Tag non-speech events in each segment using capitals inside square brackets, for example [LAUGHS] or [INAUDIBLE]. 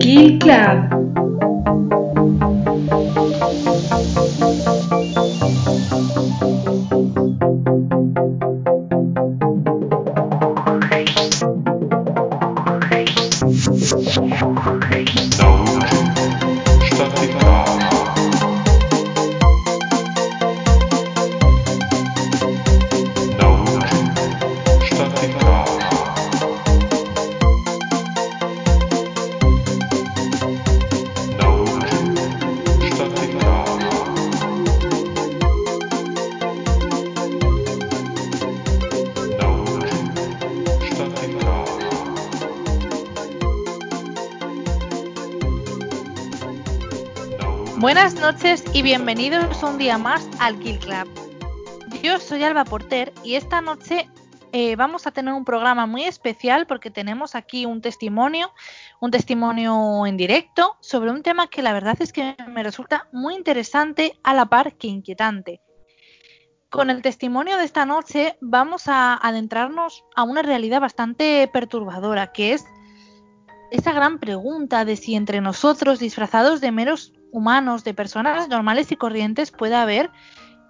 Kill Club. Y bienvenidos un día más al Kill Club. Yo soy Alba Porter y esta noche eh, vamos a tener un programa muy especial porque tenemos aquí un testimonio, un testimonio en directo sobre un tema que la verdad es que me resulta muy interesante a la par que inquietante. Con el testimonio de esta noche vamos a adentrarnos a una realidad bastante perturbadora, que es esa gran pregunta de si entre nosotros, disfrazados de meros humanos, de personas normales y corrientes, puede haber,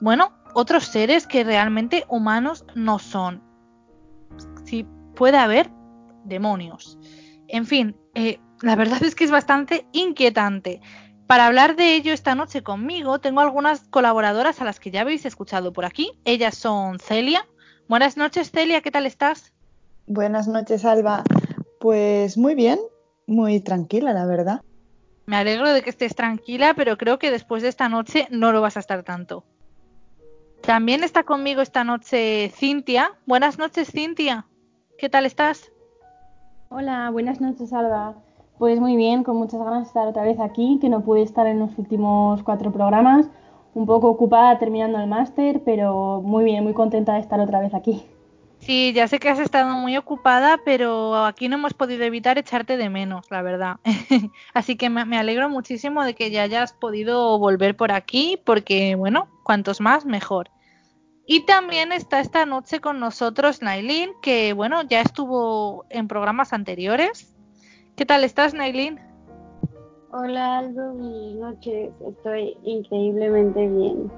bueno, otros seres que realmente humanos no son. Si puede haber demonios. En fin, eh, la verdad es que es bastante inquietante. Para hablar de ello esta noche conmigo, tengo algunas colaboradoras a las que ya habéis escuchado por aquí. Ellas son Celia. Buenas noches, Celia, ¿qué tal estás? Buenas noches, Alba. Pues muy bien, muy tranquila, la verdad. Me alegro de que estés tranquila, pero creo que después de esta noche no lo vas a estar tanto. También está conmigo esta noche Cintia. Buenas noches, Cintia. ¿Qué tal estás? Hola, buenas noches, Alba. Pues muy bien, con muchas ganas de estar otra vez aquí, que no pude estar en los últimos cuatro programas. Un poco ocupada terminando el máster, pero muy bien, muy contenta de estar otra vez aquí. Sí, ya sé que has estado muy ocupada, pero aquí no hemos podido evitar echarte de menos, la verdad. [LAUGHS] Así que me alegro muchísimo de que ya hayas podido volver por aquí, porque bueno, cuantos más, mejor. Y también está esta noche con nosotros Nailin, que bueno, ya estuvo en programas anteriores. ¿Qué tal estás, Nailin? Hola, Aldo, buenas noches. Estoy increíblemente bien.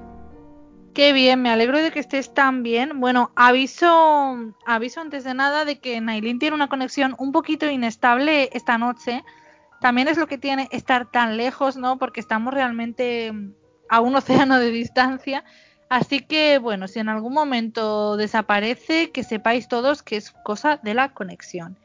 Qué bien, me alegro de que estés tan bien. Bueno, aviso, aviso antes de nada de que Nailin tiene una conexión un poquito inestable esta noche. También es lo que tiene estar tan lejos, ¿no? Porque estamos realmente a un [LAUGHS] océano de distancia. Así que, bueno, si en algún momento desaparece, que sepáis todos que es cosa de la conexión.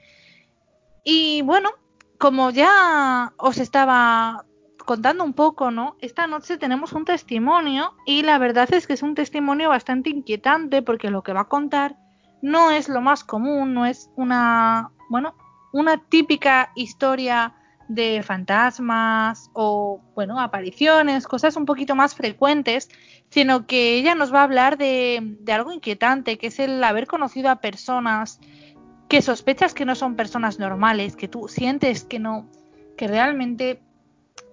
Y bueno, como ya os estaba contando un poco, ¿no? Esta noche tenemos un testimonio y la verdad es que es un testimonio bastante inquietante porque lo que va a contar no es lo más común, no es una, bueno, una típica historia de fantasmas o, bueno, apariciones, cosas un poquito más frecuentes, sino que ella nos va a hablar de, de algo inquietante, que es el haber conocido a personas que sospechas que no son personas normales, que tú sientes que no, que realmente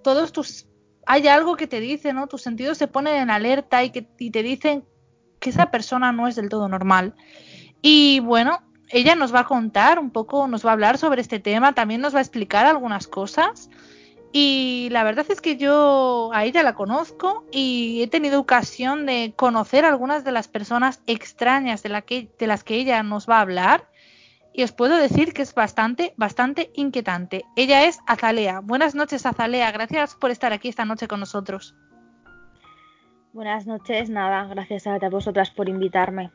todos tus hay algo que te dice, ¿no? Tus sentidos se ponen en alerta y que te dicen que esa persona no es del todo normal. Y bueno, ella nos va a contar un poco, nos va a hablar sobre este tema, también nos va a explicar algunas cosas. Y la verdad es que yo a ella la conozco y he tenido ocasión de conocer algunas de las personas extrañas de, la que, de las que ella nos va a hablar y os puedo decir que es bastante, bastante inquietante. Ella es Azalea. Buenas noches, Azalea. Gracias por estar aquí esta noche con nosotros. Buenas noches, nada, gracias a vosotras por invitarme.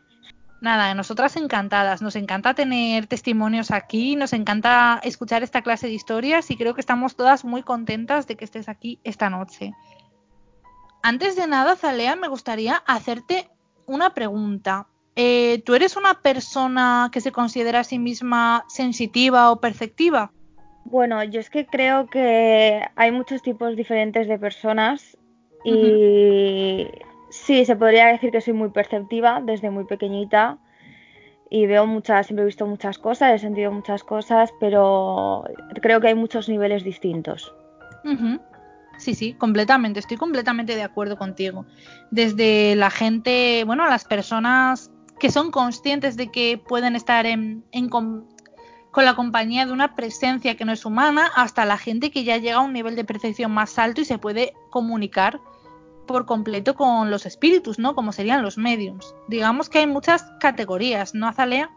Nada, nosotras encantadas. Nos encanta tener testimonios aquí, nos encanta escuchar esta clase de historias y creo que estamos todas muy contentas de que estés aquí esta noche. Antes de nada, Azalea, me gustaría hacerte una pregunta. Eh, ¿Tú eres una persona que se considera a sí misma sensitiva o perceptiva? Bueno, yo es que creo que hay muchos tipos diferentes de personas y sí, se podría decir que soy muy perceptiva desde muy pequeñita y veo muchas, siempre he visto muchas cosas, he sentido muchas cosas, pero creo que hay muchos niveles distintos. Sí, sí, completamente, estoy completamente de acuerdo contigo. Desde la gente, bueno, las personas que son conscientes de que pueden estar en, con la compañía de una presencia que no es humana, hasta la gente que ya llega a un nivel de percepción más alto y se puede comunicar por completo con los espíritus, ¿no? Como serían los mediums. Digamos que hay muchas categorías, ¿no, Azalea?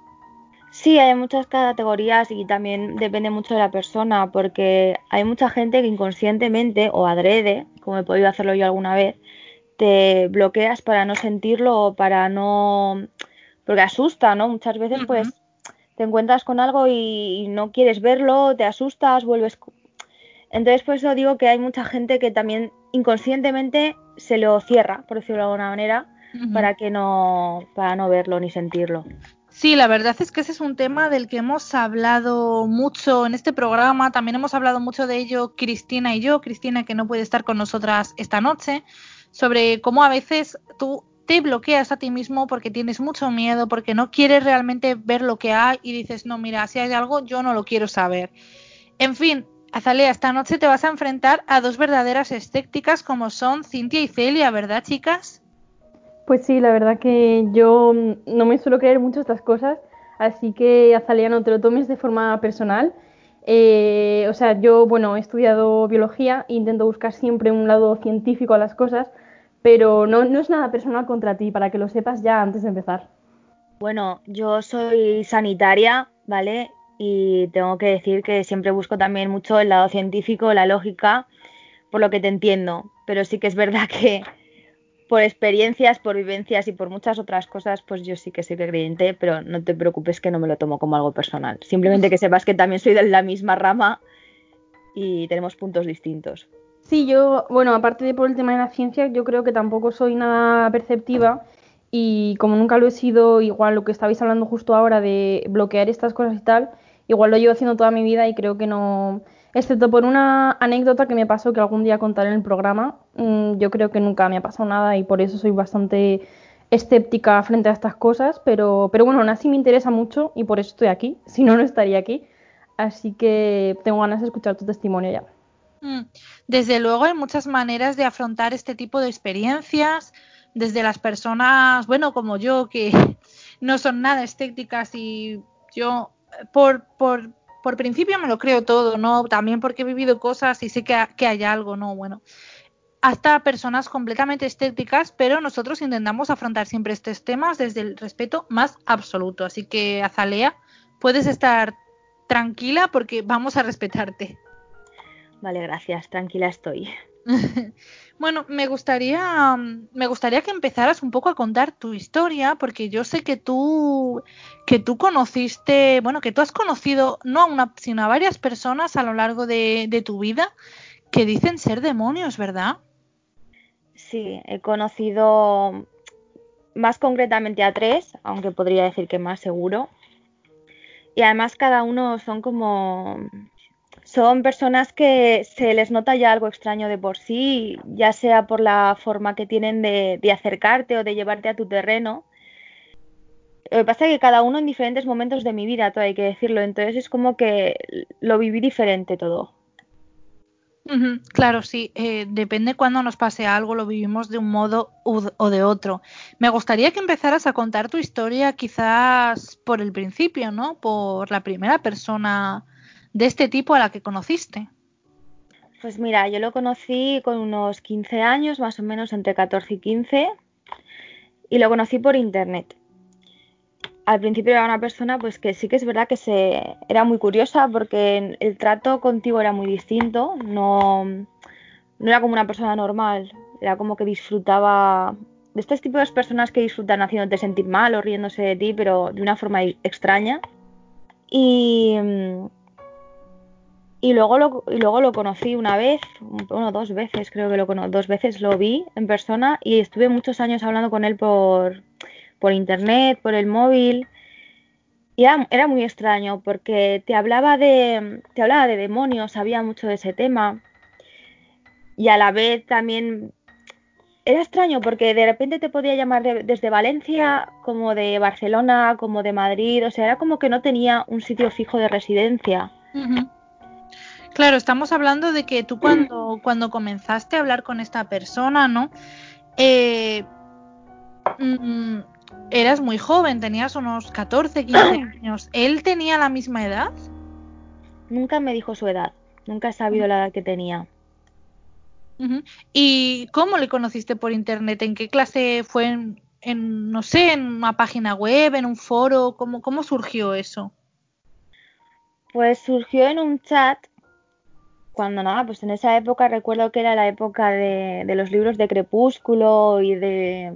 Sí, hay muchas categorías y también depende mucho de la persona, porque hay mucha gente que inconscientemente o adrede, como he podido hacerlo yo alguna vez, te bloqueas para no sentirlo o para no... porque asusta, ¿no? Muchas veces pues te encuentras con algo y, no quieres verlo, te asustas, vuelves... Entonces por eso digo que hay mucha gente que también inconscientemente se lo cierra, por decirlo de alguna manera, para que no, para no verlo ni sentirlo. Sí, la verdad es que ese es un tema del que hemos hablado mucho en este programa. También hemos hablado mucho de ello Cristina y yo. Cristina que no puede estar con nosotras esta noche, sobre cómo a veces tú te bloqueas a ti mismo porque tienes mucho miedo, porque no quieres realmente ver lo que hay y dices, no, mira, si hay algo, yo no lo quiero saber. En fin, Azalea, esta noche te vas a enfrentar a dos verdaderas escépticas como son Cintia y Celia, ¿verdad, chicas? Pues sí, la verdad que yo no me suelo creer mucho estas cosas, así que Azalea no te lo tomes de forma personal. Eh, o sea, yo, bueno, he estudiado biología e intento buscar siempre un lado científico a las cosas, pero no, no es nada personal contra ti, para que lo sepas ya antes de empezar. Bueno, yo soy sanitaria, ¿vale? Y tengo que decir que siempre busco también mucho el lado científico, la lógica, por lo que te entiendo, pero sí que es verdad que por experiencias, por vivencias y por muchas otras cosas, pues yo sí que soy creyente, pero no te preocupes que no me lo tomo como algo personal. Simplemente que sepas que también soy de la misma rama y tenemos puntos distintos. Sí, yo, bueno, aparte de por el tema de la ciencia, yo creo que tampoco soy nada perceptiva y como nunca lo he sido, igual lo que estabais hablando justo ahora de bloquear estas cosas y tal, igual lo llevo haciendo toda mi vida y creo que no, excepto por una anécdota que me pasó que algún día contaré en el programa. Mm, yo creo que nunca me ha pasado nada y por eso soy bastante escéptica frente a estas cosas, pero, pero bueno, aún así me interesa mucho y por eso estoy aquí, [LAUGHS] si no, no estaría aquí. Así que tengo ganas de escuchar tu testimonio ya. Mm, desde luego hay muchas maneras de afrontar este tipo de experiencias, desde las personas, bueno, como yo, que [LAUGHS] no son nada escépticas y yo por, por por principio me lo creo todo, ¿no? También porque he vivido cosas y sé que, hay algo, ¿no? Bueno, hasta personas completamente estéticas, pero nosotros intentamos afrontar siempre estos temas desde el respeto más absoluto. Así que, Azalea, puedes estar tranquila porque vamos a respetarte. Vale, gracias, tranquila estoy. [LAUGHS] bueno, me gustaría, me gustaría que empezaras un poco a contar tu historia, porque yo sé que tú, que tú conociste, bueno, que tú has conocido no a una, sino a varias personas a lo largo de, de tu vida que dicen ser demonios, ¿verdad? Sí, he conocido más concretamente a tres, aunque podría decir que más seguro. Y además cada uno son como son personas que se les nota ya algo extraño de por sí, ya sea por la forma que tienen de, acercarte o de llevarte a tu terreno. Lo que pasa es que cada uno en diferentes momentos de mi vida, todo hay que decirlo, entonces es como que lo viví diferente todo. claro, sí, eh, depende cuando nos pase algo, lo vivimos de un modo o de otro. Me gustaría que empezaras a contar tu historia quizás por el principio, ¿no? Por la primera persona de este tipo a la que conociste? Pues mira, yo lo conocí con unos 15 años, más o menos entre 14 y 15, y lo conocí por internet. Al principio era una persona pues que sí que es verdad que se era muy curiosa porque el trato contigo era muy distinto, no, no era como una persona normal, era como que disfrutaba de este tipo de personas que disfrutan haciéndote sentir mal o riéndose de ti, pero de una forma extraña. Y, y luego lo, y luego lo conocí una vez, bueno, dos veces, creo que lo conocí, dos veces lo vi en persona y estuve muchos años hablando con él por, por internet, por el móvil. Y era, era, muy extraño porque te hablaba de te hablaba de demonios, sabía mucho de ese tema. Y a la vez también era extraño porque de repente te podía llamar desde Valencia, como de Barcelona, como de Madrid, o sea, era como que no tenía un sitio fijo de residencia. Claro, estamos hablando de que tú cuando, [CLEARS THROAT] cuando comenzaste a hablar con esta persona, ¿no? Eh, mm, eras muy joven, tenías unos 14, 15 [CLEARS THROAT] años. ¿Él tenía la misma edad? Nunca me dijo su edad, nunca he sabido la edad que tenía. ¿Y cómo le conociste por internet? ¿En qué clase fue? En, en, no sé, en una página web, en un foro? ¿Cómo, cómo surgió eso? Pues surgió en un chat, cuando nada, pues en esa época recuerdo que era la época de, de los libros de Crepúsculo y de,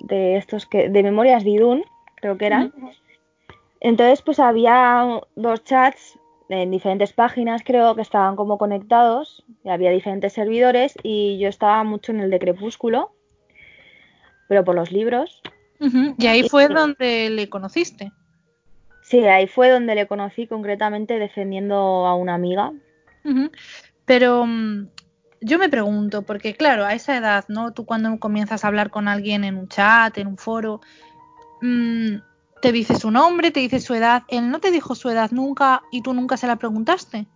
de estos que, de Memorias de Idún, creo que eran. Entonces, pues había dos chats en diferentes páginas, creo que estaban como conectados, y había diferentes servidores, y yo estaba mucho en el de Crepúsculo, pero por los libros. Y ahí fue donde le conociste. Sí, ahí fue donde le conocí concretamente defendiendo a una amiga. Pero mm, yo me pregunto, porque claro, a esa edad, ¿no? Tú cuando comienzas a hablar con alguien en un chat, en un foro, mm, te dice su nombre, te dice su edad. Él no te dijo su edad nunca y tú nunca se la preguntaste.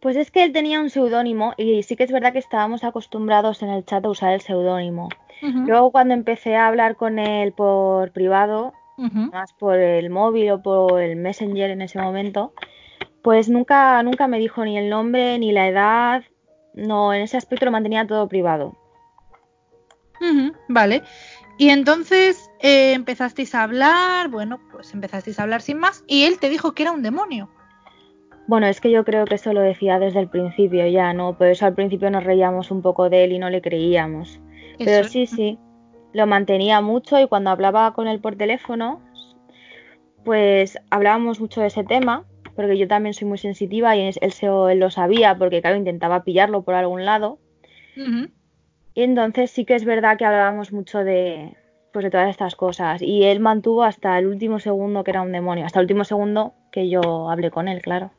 Pues es que él tenía un seudónimo y sí que es verdad que estábamos acostumbrados en el chat a usar el seudónimo. Luego cuando empecé a hablar con él por privado, más por el móvil o por el Messenger en ese momento, pues nunca, nunca me dijo ni el nombre ni la edad. No, en ese aspecto lo mantenía todo privado. Vale. Y entonces eh, empezasteis a hablar, bueno, pues empezasteis a hablar sin más y él te dijo que era un demonio. Bueno, es que yo creo que eso lo decía desde el principio ya, ¿no? Por eso al principio nos reíamos un poco de él y no le creíamos. Pero Eso- sí, sí, lo mantenía mucho y cuando hablaba con él por teléfono, pues hablábamos mucho de ese tema, porque yo también soy muy sensitiva y él, se- él lo sabía, porque claro, intentaba pillarlo por algún lado. Y entonces sí que es verdad que hablábamos mucho de, pues de todas estas cosas. Y él mantuvo hasta el último segundo que era un demonio, hasta el último segundo que yo hablé con él, claro.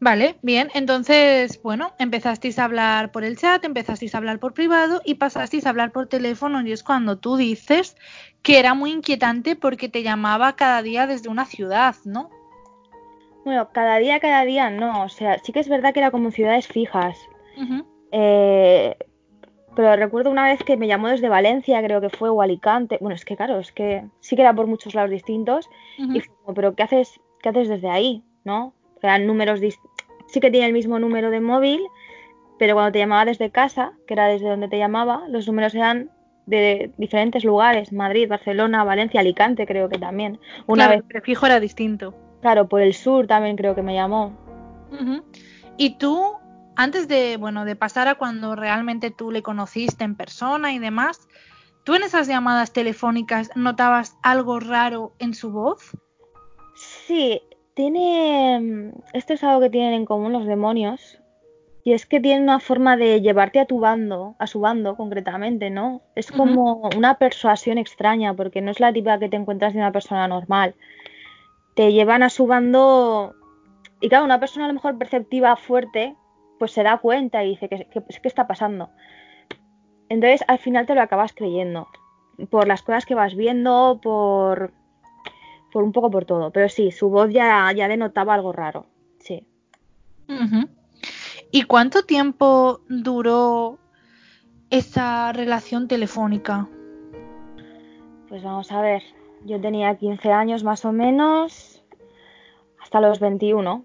Vale, bien. Entonces, bueno, empezasteis a hablar por el chat, empezasteis a hablar por privado y pasasteis a hablar por teléfono. Y es cuando tú dices que era muy inquietante porque te llamaba cada día desde una ciudad, ¿no? Bueno, cada día, cada día no. O sea, sí que es verdad que era como ciudades fijas. Eh, pero recuerdo una vez que me llamó desde Valencia, creo que fue, o Alicante. Bueno, es que claro, es que sí que era por muchos lados distintos. Y fue como, pero ¿qué haces, qué haces desde ahí? ¿No? Eran números Sí que tiene el mismo número de móvil, pero cuando te llamaba desde casa, que era desde donde te llamaba, los números eran de diferentes lugares. Madrid, Barcelona, Valencia, Alicante, creo que también. Una Claro, vez, el prefijo era distinto. claro, por el sur también creo que me llamó. Y tú, antes de, bueno, de pasar a cuando realmente tú le conociste en persona y demás, ¿tú en esas llamadas telefónicas notabas algo raro en su voz? Sí, tiene. Esto es algo que tienen en común los demonios. Y es que tienen una forma de llevarte a tu bando, a su bando concretamente, ¿no? Es como una persuasión extraña, porque no es la típica que te encuentras de una persona normal. Te llevan a su bando. Y claro, una persona a lo mejor perceptiva fuerte, pues se da cuenta y dice, ¿qué, qué, qué está pasando? Entonces al final te lo acabas creyendo. Por las cosas que vas viendo, por por un poco por todo. Pero sí, su voz ya, ya denotaba algo raro. Sí. ¿Y cuánto tiempo duró esa relación telefónica? Pues vamos a ver. Yo tenía 15 años más o menos. Hasta los 21.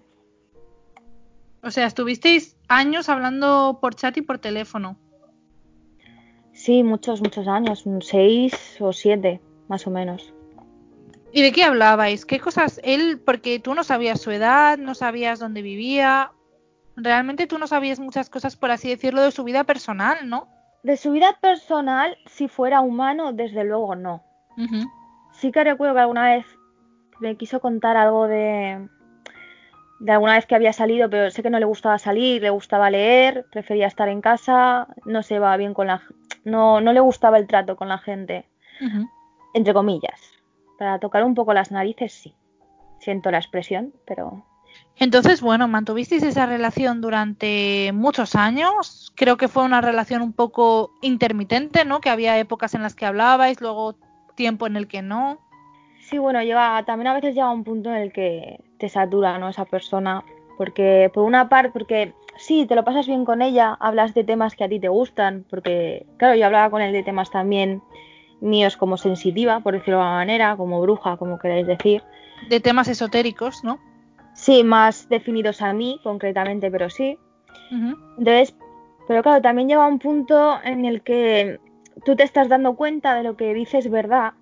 O sea, estuvisteis años hablando por chat y por teléfono. Sí, muchos, muchos años. 6 o 7, más o menos. ¿Y de qué hablabais? ¿Qué cosas él, porque tú no sabías su edad, no sabías dónde vivía, realmente tú no sabías muchas cosas, por así decirlo, de su vida personal, ¿no? De su vida personal, si fuera humano, desde luego no. Sí que recuerdo que alguna vez me quiso contar algo de, de alguna vez que había salido, pero sé que no le gustaba salir, le gustaba leer, prefería estar en casa, no se va bien con la no, no le gustaba el trato con la gente, entre comillas. Para tocar un poco las narices, sí. Siento la expresión, pero Entonces, bueno, mantuvisteis esa relación durante muchos años. Creo que fue una relación un poco intermitente, ¿no? Que había épocas en las que hablabais, luego tiempo en el que no. sí, bueno, llega, también a veces llega un punto en el que te satura, ¿no? Esa persona. Porque por una parte, porque sí, te lo pasas bien con ella, hablas de temas que a ti te gustan, porque claro, yo hablaba con él de temas también míos como sensitiva, por decirlo de alguna manera, como bruja, como queráis decir. De temas esotéricos, ¿no? Sí, más definidos a mí, concretamente, pero sí. Entonces, pero claro, también llega un punto en el que tú te estás dando cuenta de lo que dices verdad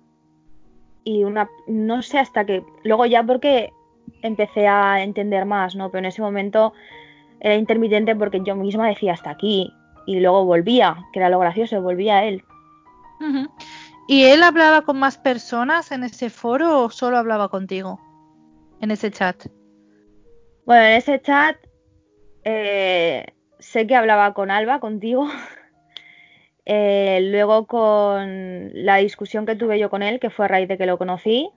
y una no sé hasta que luego ya porque empecé a entender más, ¿no? Pero en ese momento era intermitente porque yo misma decía hasta aquí y luego volvía, que era lo gracioso, volvía a él. ¿Y él hablaba con más personas en ese foro o solo hablaba contigo en ese chat? Bueno, en ese chat eh, sé que hablaba con Alba, contigo. [LAUGHS] Eh, luego con la discusión que tuve yo con él, que fue a raíz de que lo conocí.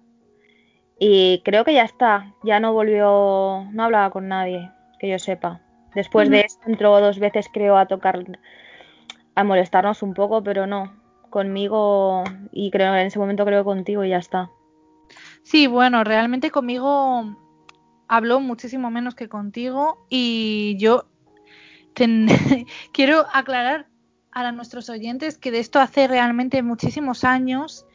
Y creo que ya está, ya no volvió, no hablaba con nadie, que yo sepa. Después de eso entró dos veces, creo, a tocar, a molestarnos un poco, pero no, conmigo y creo en ese momento creo contigo y ya está. Sí, bueno, realmente conmigo habló muchísimo menos que contigo y yo [LAUGHS] quiero aclarar a nuestros oyentes que de esto hace realmente muchísimos años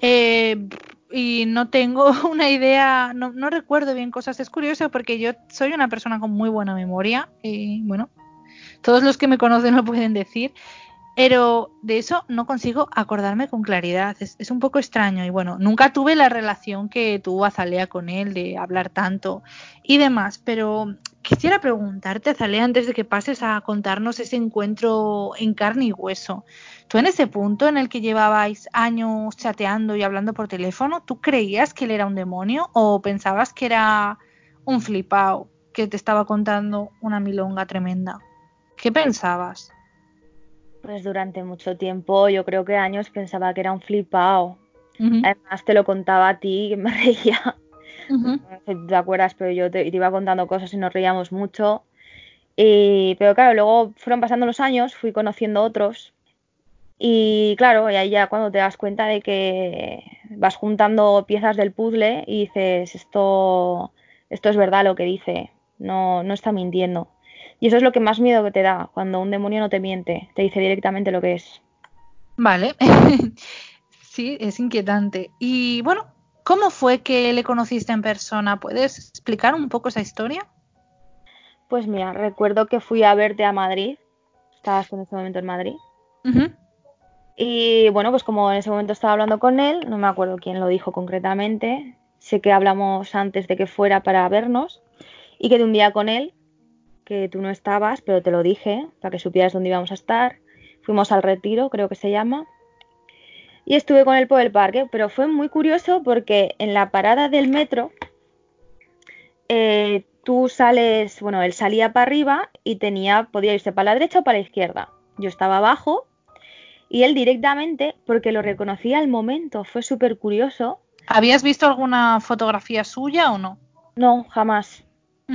eh, y no tengo [LAUGHS] una idea, no, no, recuerdo bien cosas. Es curioso porque yo soy una persona con muy buena memoria y bueno, todos los que me conocen lo pueden decir. Pero de eso no consigo acordarme con claridad. Es, un poco extraño. Y bueno, nunca tuve la relación que tuvo Azalea con él, de hablar tanto y demás. Pero quisiera preguntarte, Azalea, antes de que pases a contarnos ese encuentro en carne y hueso. Tú en ese punto en el que llevabais años chateando y hablando por teléfono, ¿tú creías que él era un demonio o pensabas que era un flipao que te estaba contando una milonga tremenda? ¿Qué pensabas? Pues durante mucho tiempo, yo creo que años, pensaba que era un flipado. Además, te lo contaba a ti, que me [LAUGHS] reía. No sé si te acuerdas, pero yo te, iba contando cosas y nos reíamos mucho. Y, pero claro, luego fueron pasando los años, fui conociendo otros. Y claro, y ahí ya cuando te das cuenta de que vas juntando piezas del puzzle y dices, esto, esto es verdad lo que dice, no, no está mintiendo. Y eso es lo que más miedo que te da cuando un demonio no te miente, te dice directamente lo que es. Vale, [LAUGHS] sí, es inquietante. Y bueno, ¿cómo fue que le conociste en persona? ¿Puedes explicar un poco esa historia? Pues mira, recuerdo que fui a verte a Madrid. Estabas en ese momento en Madrid. Y bueno, pues como en ese momento estaba hablando con él, no me acuerdo quién lo dijo concretamente. Sé que hablamos antes de que fuera para vernos y que de un día con él que tú no estabas, pero te lo dije para que supieras dónde íbamos a estar. Fuimos al retiro, creo que se llama. Y estuve con él por el parque, pero fue muy curioso porque en la parada del metro eh, tú sales, bueno, él salía para arriba y tenía, podía irse para la derecha o para la izquierda. Yo estaba abajo y él directamente, porque lo reconocía al momento, fue súper curioso. ¿Habías visto alguna fotografía suya o no? No, jamás.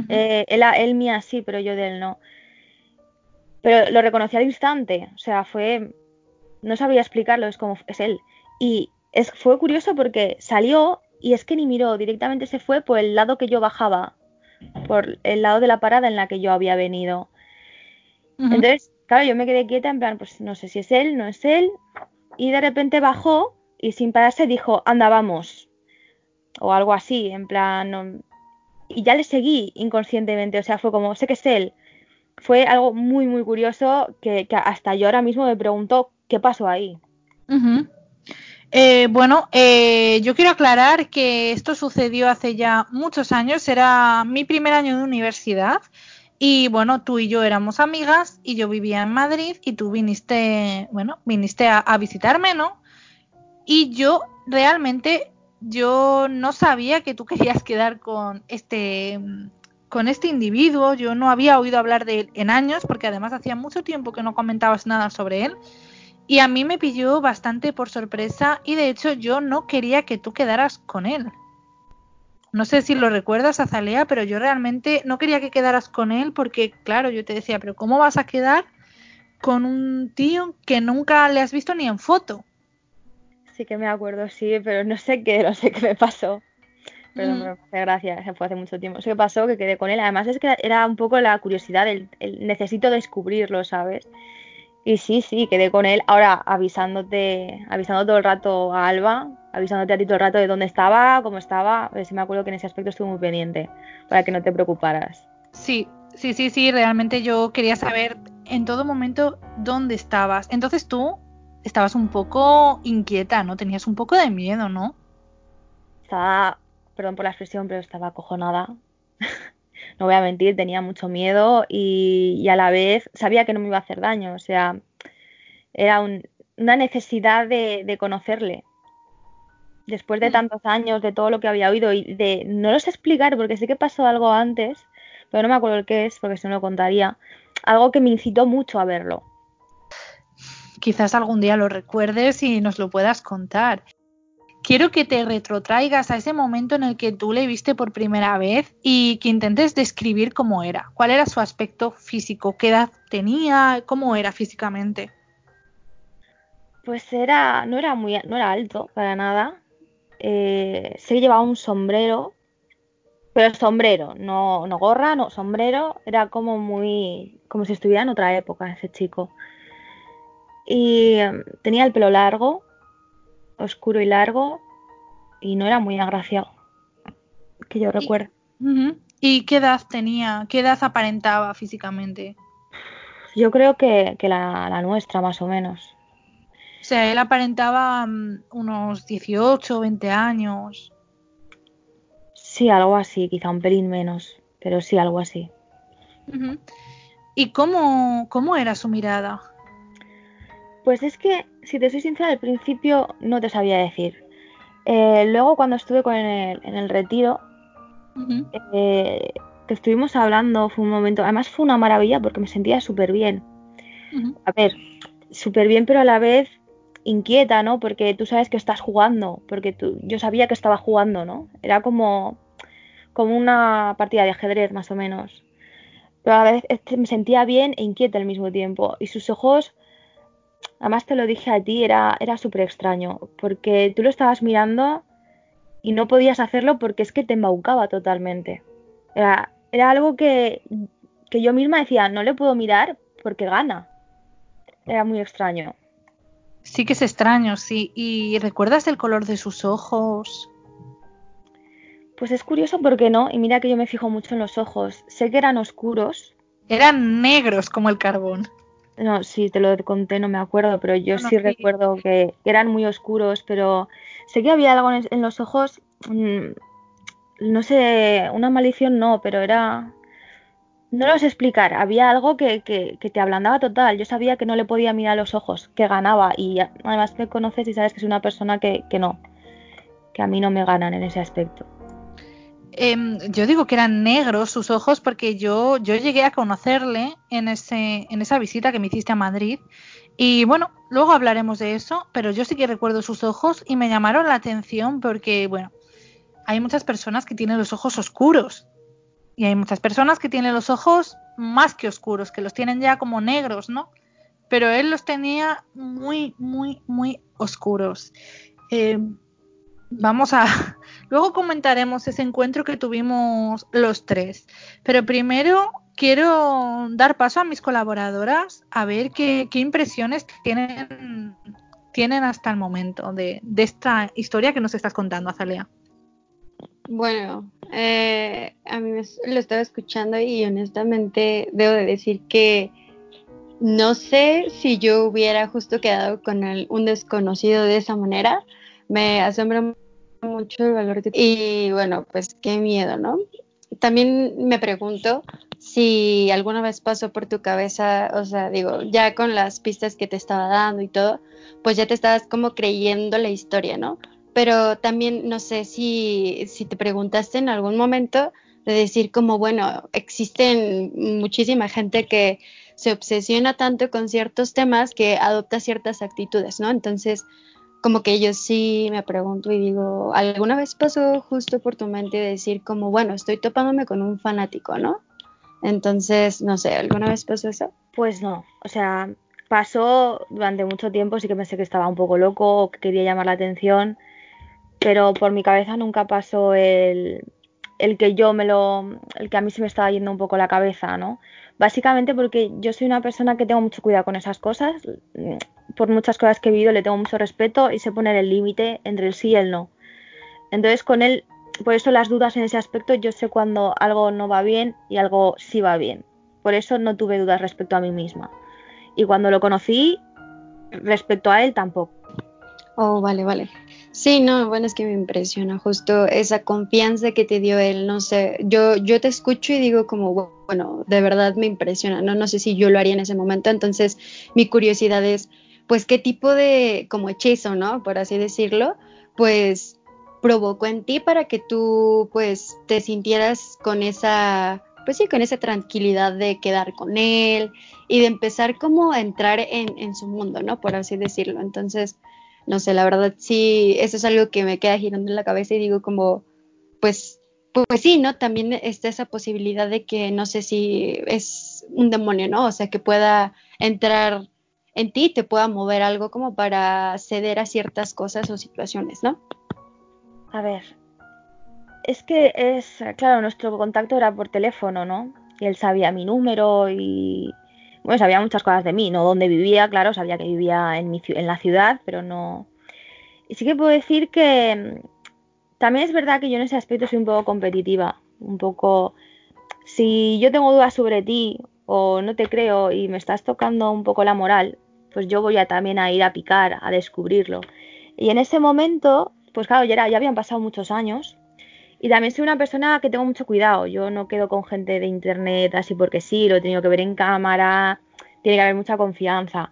Eh, él, mía sí, pero yo de él no. Pero lo reconocí al instante, o sea, fue, no sabría explicarlo, es como, es él. Y es, fue curioso porque salió y es que ni miró, directamente se fue por el lado que yo bajaba, por el lado de la parada en la que yo había venido. Entonces, claro, yo me quedé quieta en plan, pues no sé si es él, no es él. Y de repente bajó y sin pararse dijo, anda, vamos. O algo así, en plan, y ya le seguí inconscientemente, o sea, fue como, sé que es él. Fue algo muy, muy curioso que, hasta yo ahora mismo me pregunto qué pasó ahí. Eh, bueno, eh, yo quiero aclarar que esto sucedió hace ya muchos años, era mi primer año de universidad y bueno, tú y yo éramos amigas y yo vivía en Madrid y tú viniste, bueno, viniste a, a visitarme, ¿no? Y yo realmente yo no sabía que tú querías quedar con este con este individuo. Yo no había oído hablar de él en años, porque además hacía mucho tiempo que no comentabas nada sobre él. Y a mí me pilló bastante por sorpresa y de hecho yo no quería que tú quedaras con él. No sé si lo recuerdas, Azalea, pero yo realmente no quería que quedaras con él porque, claro, yo te decía, pero ¿cómo vas a quedar con un tío que nunca le has visto ni en foto? Sí que me acuerdo, sí, pero no sé qué, no sé qué me pasó. Perdón, Mm. me hace gracia, se fue hace mucho tiempo. Eso que pasó, que quedé con él. Además es que era un poco la curiosidad, el, el necesito descubrirlo, ¿sabes? Y sí, sí, quedé con él. Ahora avisándote, avisando todo el rato a Alba, avisándote a ti todo el rato de dónde estaba, cómo estaba. Si me acuerdo que en ese aspecto estuve muy pendiente, para que no te preocuparas. Sí, sí, sí, sí, realmente yo quería saber en todo momento dónde estabas. Entonces tú estabas un poco inquieta, ¿no? Tenías un poco de miedo, ¿no? Estaba, perdón por la expresión, pero estaba acojonada. [LAUGHS] no voy a mentir, tenía mucho miedo y, y, a la vez sabía que no me iba a hacer daño. O sea, era un, una necesidad de, de, conocerle. Después de tantos años, de todo lo que había oído y de no lo sé explicar porque sé que pasó algo antes, pero no me acuerdo el qué es porque si no lo contaría. Algo que me incitó mucho a verlo. Quizás algún día lo recuerdes y nos lo puedas contar. Quiero que te retrotraigas a ese momento en el que tú le viste por primera vez y que intentes describir cómo era. ¿Cuál era su aspecto físico? ¿Qué edad tenía? ¿Cómo era físicamente? Pues era, no era muy, no era alto para nada. Eh, se llevaba un sombrero, pero sombrero, no, no gorra, no sombrero. Era como muy, como si estuviera en otra época ese chico. Y um, tenía el pelo largo, oscuro y largo y no era muy agraciado que yo recuerdo. ¿Y, uh -huh. ¿Y qué edad tenía? ¿Qué edad aparentaba físicamente? Yo creo que, que la, la, nuestra más o menos. O sea, él aparentaba um, unos 18, 20 años. Sí, algo así, quizá un pelín menos, pero sí, algo así. ¿Y cómo, cómo era su mirada? Pues es que, si te soy sincera, al principio no te sabía decir. Eh, luego, cuando estuve con el, en el retiro, uh -huh. eh, que estuvimos hablando, fue un momento. Además, fue una maravilla porque me sentía súper bien. Uh -huh. A ver, súper bien, pero a la vez inquieta, ¿no? Porque tú sabes que estás jugando. Porque tú, yo sabía que estaba jugando, ¿no? Era como, como una partida de ajedrez, más o menos. Pero a la vez este, me sentía bien e inquieta al mismo tiempo. Y sus ojos además te lo dije a ti, era, era súper extraño, porque tú lo estabas mirando y no podías hacerlo porque es que te embaucaba totalmente. Era, era algo que, que yo misma decía, no le puedo mirar porque gana. Era muy extraño. Sí que es extraño, sí. ¿Y recuerdas el color de sus ojos? Pues es curioso porque no, y mira que yo me fijo mucho en los ojos. Sé que eran oscuros. Eran negros como el carbón. No, sí, te lo conté, no me acuerdo, pero yo Bueno, sí, sí. recuerdo que eran muy oscuros, pero sé que había algo en, en los ojos, mm, no sé, una maldición no, pero era... No lo sé explicar, había algo que, que, que te ablandaba total, yo sabía que no le podía mirar los ojos, que ganaba, y además me conoces y sabes que soy una persona que, que no, que a mí no me ganan en ese aspecto. Em, yo digo que eran negros sus ojos porque yo, yo llegué a conocerle en, ese, en esa visita que me hiciste a Madrid. Y bueno, luego hablaremos de eso, pero yo sí que recuerdo sus ojos y me llamaron la atención porque, bueno, hay muchas personas que tienen los ojos oscuros. Y hay muchas personas que tienen los ojos más que oscuros, que los tienen ya como negros, ¿no? Pero él los tenía muy, muy, muy oscuros. Eh, vamos a. [LAUGHS] Luego comentaremos ese encuentro que tuvimos los tres. Pero primero quiero dar paso a mis colaboradoras a ver qué, qué impresiones tienen, tienen hasta el momento de, de, esta historia que nos estás contando, Azalea. Bueno, eh, a mí me, lo estaba escuchando y honestamente debo de decir que no sé si yo hubiera justo quedado con el, un desconocido de esa manera. Me asombra mucho el valor de... Y bueno, pues qué miedo, ¿no? También me pregunto si alguna vez pasó por tu cabeza, o sea, digo, ya con las pistas que te estaba dando y todo, pues ya te estabas como creyendo la historia, ¿no? Pero también no sé si, si te preguntaste en algún momento de decir como, bueno, existen muchísima gente que se obsesiona tanto con ciertos temas que adopta ciertas actitudes, ¿no? Entonces, como que yo sí me pregunto y digo, ¿alguna vez pasó justo por tu mente decir como, bueno, estoy topándome con un fanático, ¿no? Entonces, no sé, ¿alguna vez pasó eso? Pues no, o sea, pasó durante mucho tiempo, sí que pensé que estaba un poco loco o que quería llamar la atención, pero por mi cabeza nunca pasó el, el que yo me lo, el que a mí se me estaba yendo un poco la cabeza, ¿no? Básicamente porque yo soy una persona que tengo mucho cuidado con esas cosas, por muchas cosas que he vivido le tengo mucho respeto y sé poner el límite entre el sí y el no. Entonces con él, por eso las dudas en ese aspecto, yo sé cuando algo no va bien y algo sí va bien. Por eso no tuve dudas respecto a mí misma. Y cuando lo conocí, respecto a él tampoco. Oh, vale, vale. Sí, no, bueno, es que me impresiona justo esa confianza que te dio él, no sé, yo, yo te escucho y digo como, bueno, de verdad me impresiona, no, no sé si yo lo haría en ese momento, entonces mi curiosidad es, pues, qué tipo de, como hechizo, ¿no? Por así decirlo, pues provocó en ti para que tú, pues, te sintieras con esa, pues sí, con esa tranquilidad de quedar con él y de empezar como a entrar en, en su mundo, ¿no? Por así decirlo, entonces no sé, la verdad sí, eso es algo que me queda girando en la cabeza y digo como, pues, pues, sí, ¿no? También está esa posibilidad de que no sé si es un demonio, ¿no? O sea, que pueda entrar en ti, te pueda mover algo como para ceder a ciertas cosas o situaciones, ¿no? A ver, es que es, claro, nuestro contacto era por teléfono, ¿no? Y él sabía mi número y, bueno, sabía muchas cosas de mí, no dónde vivía, claro, sabía que vivía en, mi, en la ciudad, pero no... Y sí que puedo decir que mm, también es verdad que yo en ese aspecto soy un poco competitiva, un poco... Si yo tengo dudas sobre ti o no te creo y me estás tocando un poco la moral, pues yo voy a también a ir a picar, a descubrirlo. Y en ese momento, pues claro, ya, era, ya habían pasado muchos años y también soy una persona que tengo mucho cuidado. Yo no quedo con gente de internet así porque sí, lo he tenido que ver en cámara, tiene que haber mucha confianza.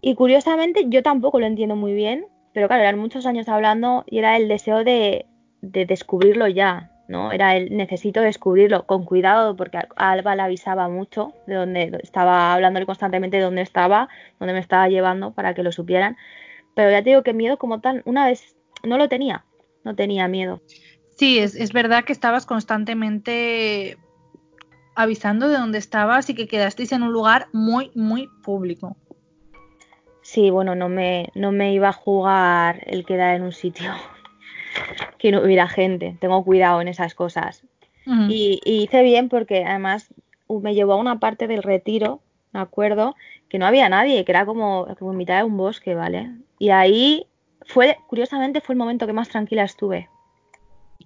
Y curiosamente yo tampoco lo entiendo muy bien, pero claro, eran muchos años hablando y era el deseo de, descubrirlo ya, ¿no? Era el necesito descubrirlo con cuidado porque Alba le avisaba mucho de dónde estaba hablándole constantemente de dónde estaba, dónde me estaba llevando para que lo supieran. Pero ya te digo que miedo como tal, una vez no lo tenía, no tenía miedo. Sí, es, es verdad que estabas constantemente avisando de dónde estabas y que quedasteis en un lugar muy, muy público. Sí, bueno, no me, no me iba a jugar el quedar en un sitio [LAUGHS] que no hubiera gente. Tengo cuidado en esas cosas. y, y, hice bien porque además me llevó a una parte del retiro, me acuerdo, que no había nadie, que era como, como en mitad de un bosque, ¿vale? Y ahí fue, curiosamente, fue el momento que más tranquila estuve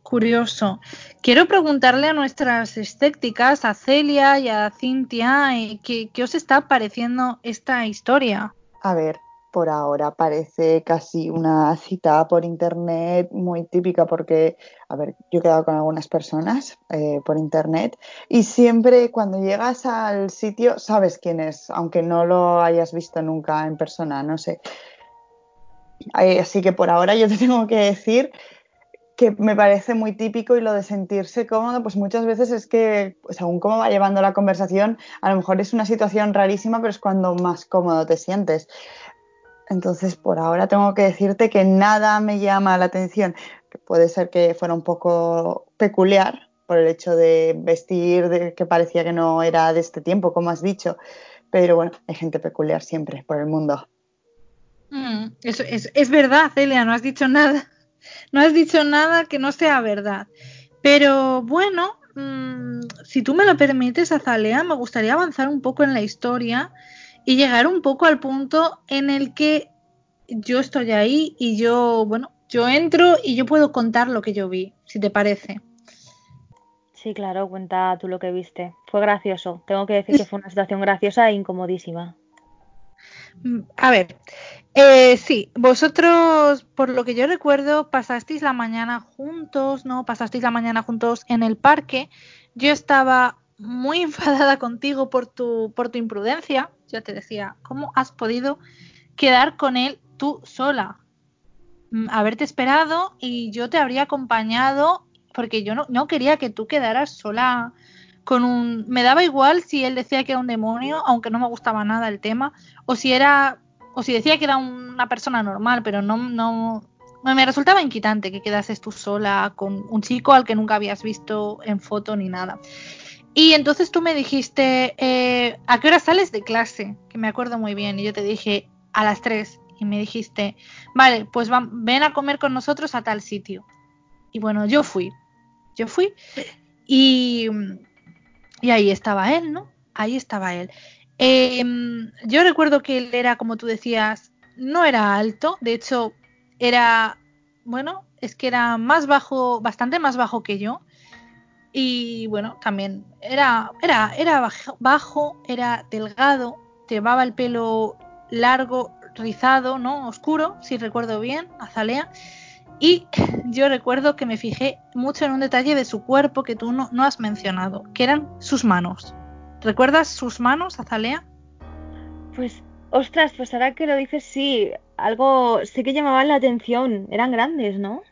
curioso. Quiero preguntarle a nuestras escépticas, a Celia y a Cintia, eh, ¿qué, os está pareciendo esta historia? A ver, por ahora parece casi una cita por internet muy típica porque, a ver, yo he quedado con algunas personas eh, por internet y siempre cuando llegas al sitio sabes quién es, aunque no lo hayas visto nunca en persona, no sé. Así que por ahora yo te [LAUGHS] tengo que decir que me parece muy típico y lo de sentirse cómodo, pues muchas veces es que, pues, según cómo va llevando la conversación, a lo mejor es una situación rarísima, pero es cuando más cómodo te sientes. Entonces, por ahora tengo que decirte que nada me llama la atención, puede ser que fuera un poco peculiar por el hecho de vestir de, que parecía que no era de este tiempo, como has dicho, pero bueno, hay gente peculiar siempre por el mundo. Mm, eso es, es verdad, Celia, no has dicho nada. No has dicho nada que no sea verdad. Pero bueno, mmm, si tú me lo permites, Azalea, me gustaría avanzar un poco en la historia y llegar un poco al punto en el que yo estoy ahí y yo, bueno, yo entro y yo puedo contar lo que yo vi, si te parece. Sí, claro, cuenta tú lo que viste. Fue gracioso. Tengo que decir que fue una situación graciosa e incomodísima. Mm, a ver, eh, sí, vosotros, por lo que yo recuerdo, pasasteis la mañana juntos, ¿no? Pasasteis la mañana juntos en el parque. Yo estaba muy [LAUGHS] enfadada contigo por tu, por tu imprudencia. Yo te decía, ¿cómo has podido quedar con él tú sola? Mm, haberte esperado y yo te habría acompañado porque yo no, no quería que tú quedaras sola con un... Me daba igual si él decía que era un demonio, aunque no me gustaba nada el tema, o si era... o si decía que era una persona normal, pero no... no me resultaba inquietante que quedases tú sola con un chico al que nunca habías visto en foto ni nada. Y entonces tú me dijiste, eh, ¿a qué hora sales de clase? Que me acuerdo muy bien. Y yo te dije, a las 3. y me dijiste, vale, pues ven a comer con nosotros a tal sitio. Y bueno, yo fui, yo fui y, y ahí estaba él, ¿no? Ahí estaba él. Em, yo recuerdo que él era, como tú decías, no era alto, de hecho era, bueno, es que era más bajo, bastante más bajo que yo. Y bueno, también era, era, era bajo, era delgado, llevaba el pelo largo, rizado, ¿no? Oscuro, si recuerdo bien, azalea. Y [LAUGHS] yo recuerdo que me fijé mucho en un detalle de su cuerpo que tú no, no has mencionado, que eran sus manos. ¿Recuerdas sus manos, Azalea? Pues, ostras, pues ahora que lo dices, sí, algo sí que llamaban la atención, eran grandes, ¿no?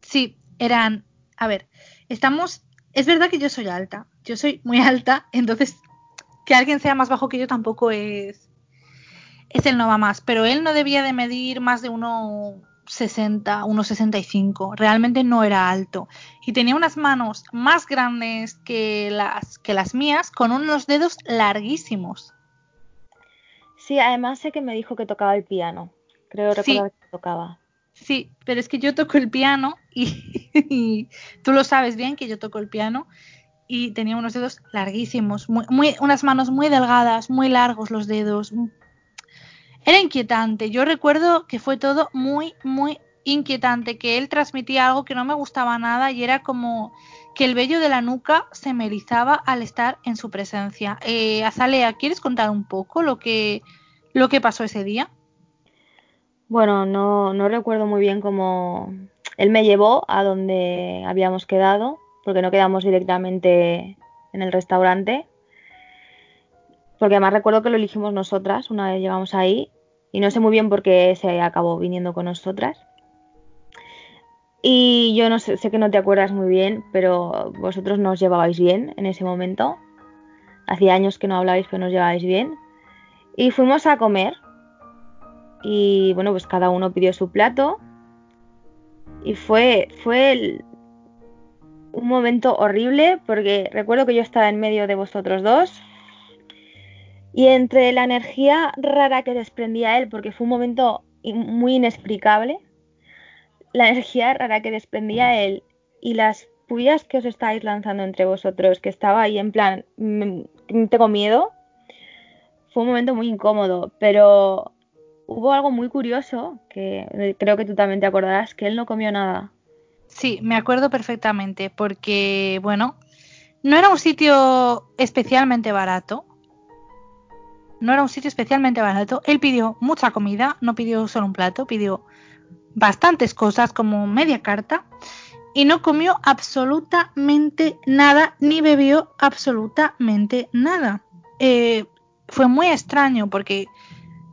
Sí, eran, a ver, estamos, es verdad que yo soy alta, yo soy muy alta, entonces que alguien sea más bajo que yo tampoco es, es el no va más, pero él no debía de medir más de uno 60, 1,65. Realmente no era alto. Y tenía unas manos más grandes que las, que las mías, con unos dedos larguísimos. Sí, además sé que me dijo que tocaba el piano. Creo recordar que tocaba. Sí, pero es que yo toco el piano [LAUGHS] y, tú lo sabes bien que yo toco el piano y tenía unos dedos larguísimos, muy, muy, unas manos muy delgadas, muy largos los dedos, era inquietante. Yo recuerdo que fue todo muy, muy inquietante, que él transmitía algo que no me gustaba nada y era como que el vello de la nuca se me erizaba al estar en su presencia. Eh, Azalea, ¿quieres contar un poco lo que, lo que pasó ese día? Bueno, no, no recuerdo muy bien cómo él me llevó a donde habíamos quedado, porque no quedamos directamente en el restaurante. Porque además recuerdo que lo elegimos nosotras una vez llegamos ahí y no sé muy bien por qué se acabó viniendo con nosotras. Y yo no sé, sé que no te acuerdas muy bien, pero vosotros nos llevabais bien en ese momento. Hacía años que no hablabais, pero nos llevabais bien. Y fuimos a comer. Y bueno, pues cada uno pidió su plato. Y fue, fue un momento horrible porque recuerdo que yo estaba en medio de vosotros dos y entre la energía rara que desprendía él, porque fue un momento muy inexplicable, la energía rara que desprendía él y las pullas que os estáis lanzando entre vosotros, que estaba ahí en plan, tengo miedo, fue un momento muy incómodo, pero hubo algo muy curioso, que creo que tú también te acordarás, que él no comió nada. Sí, me acuerdo perfectamente, porque, bueno, no era un sitio especialmente barato, no era un sitio especialmente barato. Él pidió mucha comida, no pidió solo un plato, pidió bastantes cosas como media carta y no comió absolutamente nada ni bebió absolutamente nada. Eh, fue muy extraño porque,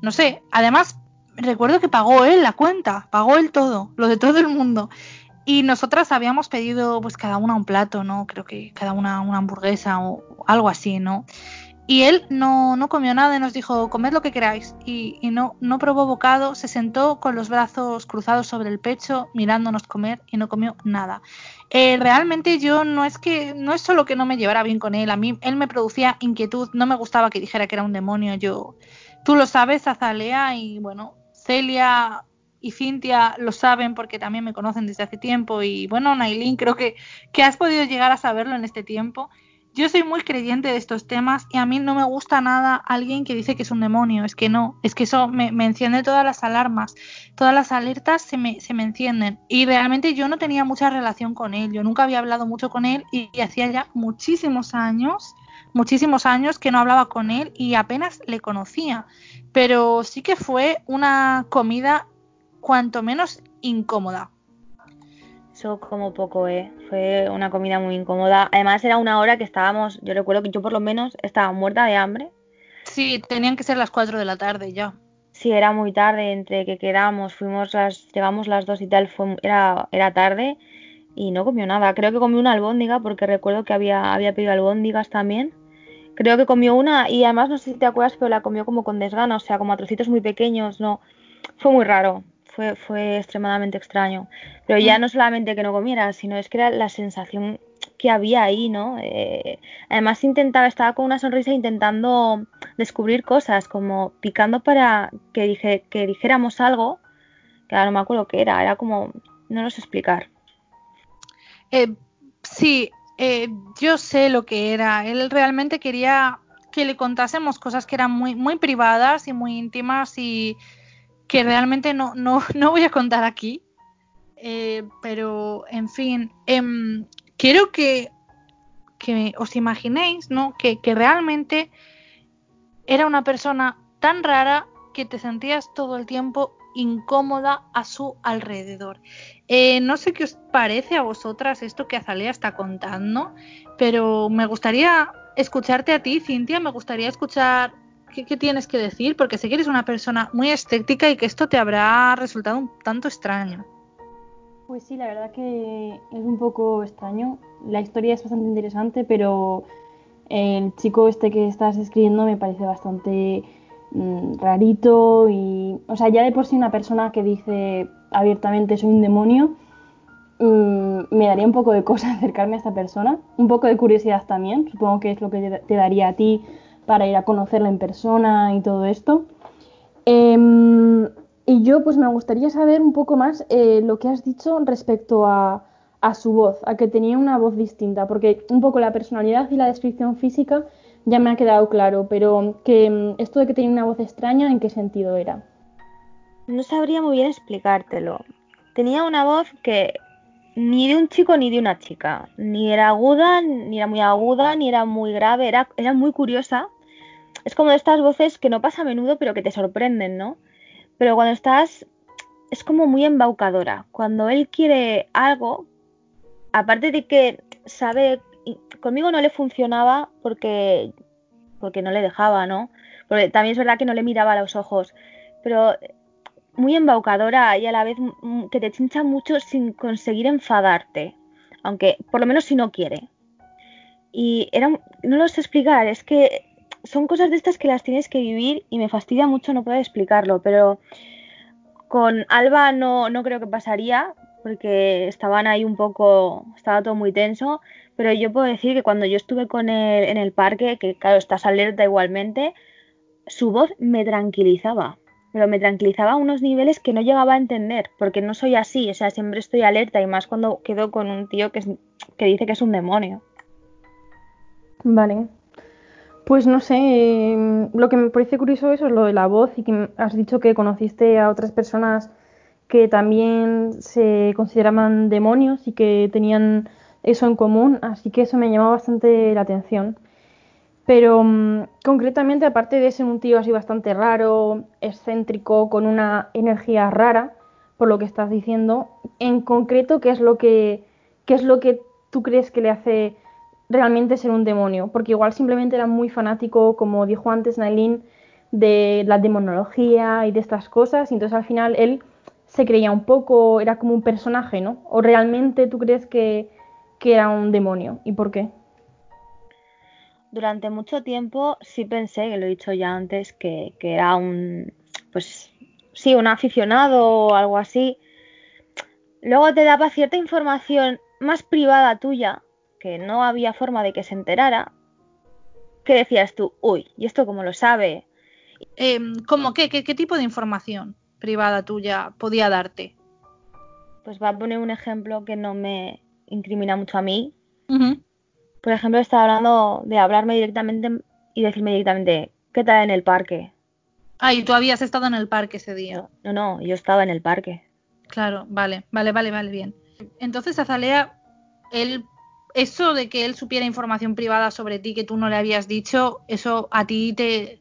no sé, además recuerdo que pagó él la cuenta, pagó él todo, lo de todo el mundo. Y nosotras habíamos pedido pues cada una un plato, ¿no? Creo que cada una una hamburguesa o algo así, ¿no? Y él no, no, comió nada y nos dijo, comed lo que queráis. Y, no, no probó bocado, se sentó con los brazos cruzados sobre el pecho, mirándonos comer y no comió nada. Eh, realmente yo no es que, no es solo que no me llevara bien con él, a mí él me producía inquietud, no me gustaba que dijera que era un demonio. Yo, tú lo sabes, Azalea, y bueno, Celia y Cintia lo saben porque también me conocen desde hace tiempo. Y bueno, Nailin, creo que, que has podido llegar a saberlo en este tiempo. Yo soy muy creyente de estos temas y a mí no me gusta nada alguien que dice que es un demonio. Es que no, es que eso me, enciende todas las alarmas, todas las alertas se me, se me encienden. Y realmente yo no tenía mucha relación con él, yo nunca había hablado mucho con él y, hacía ya muchísimos años, muchísimos años que no hablaba con él y apenas le conocía. Pero sí que fue una comida cuanto menos incómoda como poco, ¿eh? Fue una comida muy incómoda. Además era una hora que estábamos, yo recuerdo que yo por lo menos estaba muerta de hambre. Sí, tenían que ser las 4 de la tarde ya. Sí, era muy tarde, entre que quedamos, fuimos las, llegamos las dos y tal, fue, era, era tarde y no comió nada. Creo que comió una albóndiga porque recuerdo que había, había pedido albóndigas también. Creo que comió una y además no sé si te acuerdas, pero la comió como con desgana, o sea, como a trocitos muy pequeños, no. Fue muy raro fue, fue extremadamente extraño. Pero ya mm. no solamente que no comiera, sino es que era la sensación que había ahí, ¿no? Eh, además intentaba, estaba con una sonrisa intentando descubrir cosas, como picando para que, dije, que dijéramos algo, que ahora no me acuerdo qué era, era como, no lo sé explicar. Eh, sí, eh, yo sé lo que era. Él realmente quería que le contásemos cosas que eran muy, muy privadas y muy íntimas y que realmente no, no, [LAUGHS] no voy a contar aquí. Eh, pero, en fin, em, quiero que, que os imaginéis, ¿no? Que, que realmente era una persona tan rara que te sentías todo el tiempo incómoda a su alrededor. Eh, no sé qué os parece a vosotras esto que Azalea está contando, pero me gustaría escucharte a ti, Cintia, me gustaría escuchar qué, tienes que decir, porque sé que eres una persona muy escéptica y que esto te habrá resultado un tanto extraño. Pues sí, la verdad que es un poco extraño. La historia es bastante interesante, pero el chico este que estás escribiendo me parece bastante mmm, rarito y, o sea, ya de por sí una persona que dice abiertamente soy un demonio, mmm, me daría un poco de cosa [LAUGHS] acercarme a esta persona, un poco de curiosidad también, supongo que es lo que te daría a ti para ir a conocerla en persona y todo esto. Eh, y yo pues me gustaría saber un poco más eh, lo que has dicho respecto a, su voz, a que tenía una voz distinta, porque un poco la personalidad y la descripción física ya me ha quedado claro, pero que mm, esto de que tenía una voz extraña, ¿en qué sentido era? No sabría muy bien explicártelo. Tenía una voz que ni de un chico ni de una chica, ni era aguda, ni era muy aguda, ni era muy grave, era, era muy curiosa. Es como de estas voces que no pasa a menudo, pero que te sorprenden, ¿no? pero cuando estás es como muy embaucadora. Cuando él quiere algo, aparte de que sabe, conmigo no le funcionaba porque, porque no le dejaba, ¿no? Porque también es verdad que no le miraba a los ojos, pero muy embaucadora y a la vez que te chincha mucho sin conseguir enfadarte, aunque por lo menos si no quiere. Y era, no lo sé explicar, es que son cosas de estas que las tienes que vivir y me fastidia mucho no poder explicarlo, pero con Alba no, no creo que pasaría porque estaban ahí un poco, estaba todo muy tenso, pero yo puedo decir que cuando yo estuve con él en el parque, que claro, estás alerta igualmente, su voz me tranquilizaba, pero me tranquilizaba a unos niveles que no llegaba a entender, porque no soy así, o sea, siempre estoy alerta y más cuando quedo con un tío que, es, que dice que es un demonio. Vale, pues no sé, eh, lo que me parece curioso eso es lo de la voz y que has dicho que conociste a otras personas que también se consideraban demonios y que tenían eso en común, así que eso me llamó bastante la atención. Pero um, concretamente, aparte de ser un tío así bastante raro, excéntrico, con una energía rara, por lo que estás diciendo, en concreto, ¿qué es lo que, qué es lo que tú crees que le hace realmente ser un demonio, porque igual simplemente era muy fanático, como dijo antes Nailin, de la demonología y de estas cosas, y entonces al final él se creía un poco, era como un personaje, ¿no? ¿O realmente tú crees que, que era un demonio? ¿Y por qué? Durante mucho tiempo sí pensé, que lo he dicho ya antes, que, que era un, pues sí, un aficionado o algo así. Luego te daba cierta información más privada tuya que no había forma de que se enterara, ¿qué decías tú? Uy, ¿y esto cómo lo sabe? Eh, ¿Cómo qué, qué, qué tipo de información privada tuya podía darte? Pues va a poner un ejemplo que no me incrimina mucho a mí. Uh -huh. Por ejemplo, estaba hablando de hablarme directamente y decirme directamente, ¿qué tal en el parque? Ah, y tú habías estado en el parque ese día. No, no, yo estaba en el parque. Claro, vale, vale, vale, vale, bien. Entonces, Azalea, él eso de que él supiera información privada sobre ti que tú no le habías dicho, eso a ti te,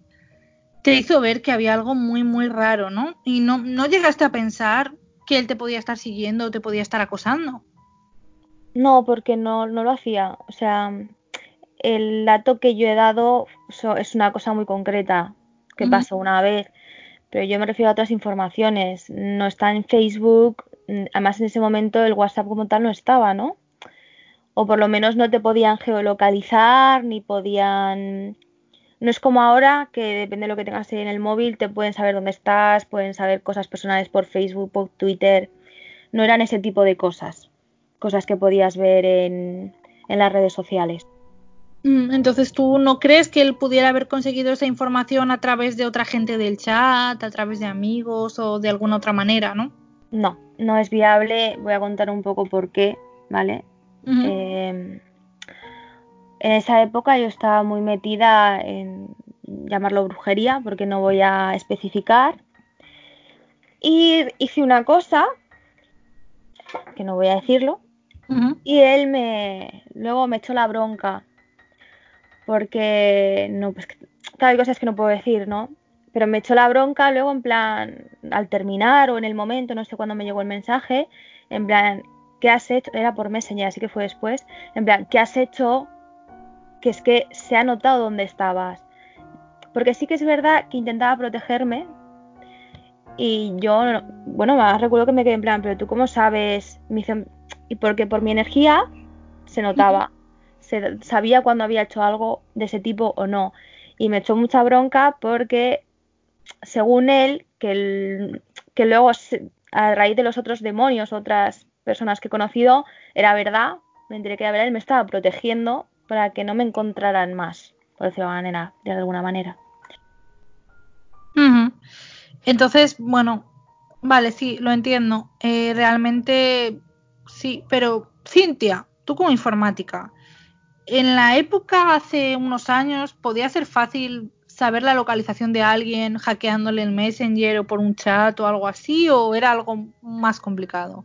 te hizo ver que había algo muy, muy raro, ¿no? Y no, no llegaste a pensar que él te podía estar siguiendo o te podía estar acosando. No, porque no, no lo hacía. O sea, el dato que yo he dado es una cosa muy concreta que uh -huh. pasó una vez, pero yo me refiero a otras informaciones. No está en Facebook, además en ese momento el WhatsApp como tal no estaba, ¿no? O por lo menos no te podían geolocalizar ni podían no es como ahora que depende de lo que tengas en el móvil te pueden saber dónde estás pueden saber cosas personales por Facebook por Twitter no eran ese tipo de cosas cosas que podías ver en, en las redes sociales mm, Entonces, ¿tú no crees que él pudiera haber conseguido esa información a través de otra gente del chat, a través de amigos o de alguna otra manera, no? No, no es viable. Voy a contar un poco por qué, ¿vale? Eh, en esa época yo estaba muy metida en llamarlo brujería, porque no voy a especificar. Y hice una cosa, que no voy a decirlo, y él me luego me echó la bronca porque no pues claro, hay cosas que no puedo decir no pero me echó la bronca luego en plan al terminar o en el momento no sé cuándo me llegó el mensaje en plan qué has hecho era por Messenger así que fue después en plan qué has hecho que es que se ha notado dónde estabas porque sí que es verdad que intentaba protegerme y yo bueno más recuerdo que me quedé en plan pero tú cómo sabes me y porque por mi energía se notaba, se, sabía cuando había hecho algo de ese tipo o no. Y me echó mucha bronca porque, según él, que, que luego a raíz de los otros demonios, otras personas que he conocido, era verdad, me enteré que era verdad, él me estaba protegiendo para que no me encontraran más, por decirlo de, manera, de alguna manera. Entonces, bueno, vale, sí, lo entiendo. Eh, realmente Sí, pero Cintia, tú como informática, en la época hace unos años podía ser fácil saber la localización de alguien hackeándole el Messenger o por un chat o algo así o era algo más complicado?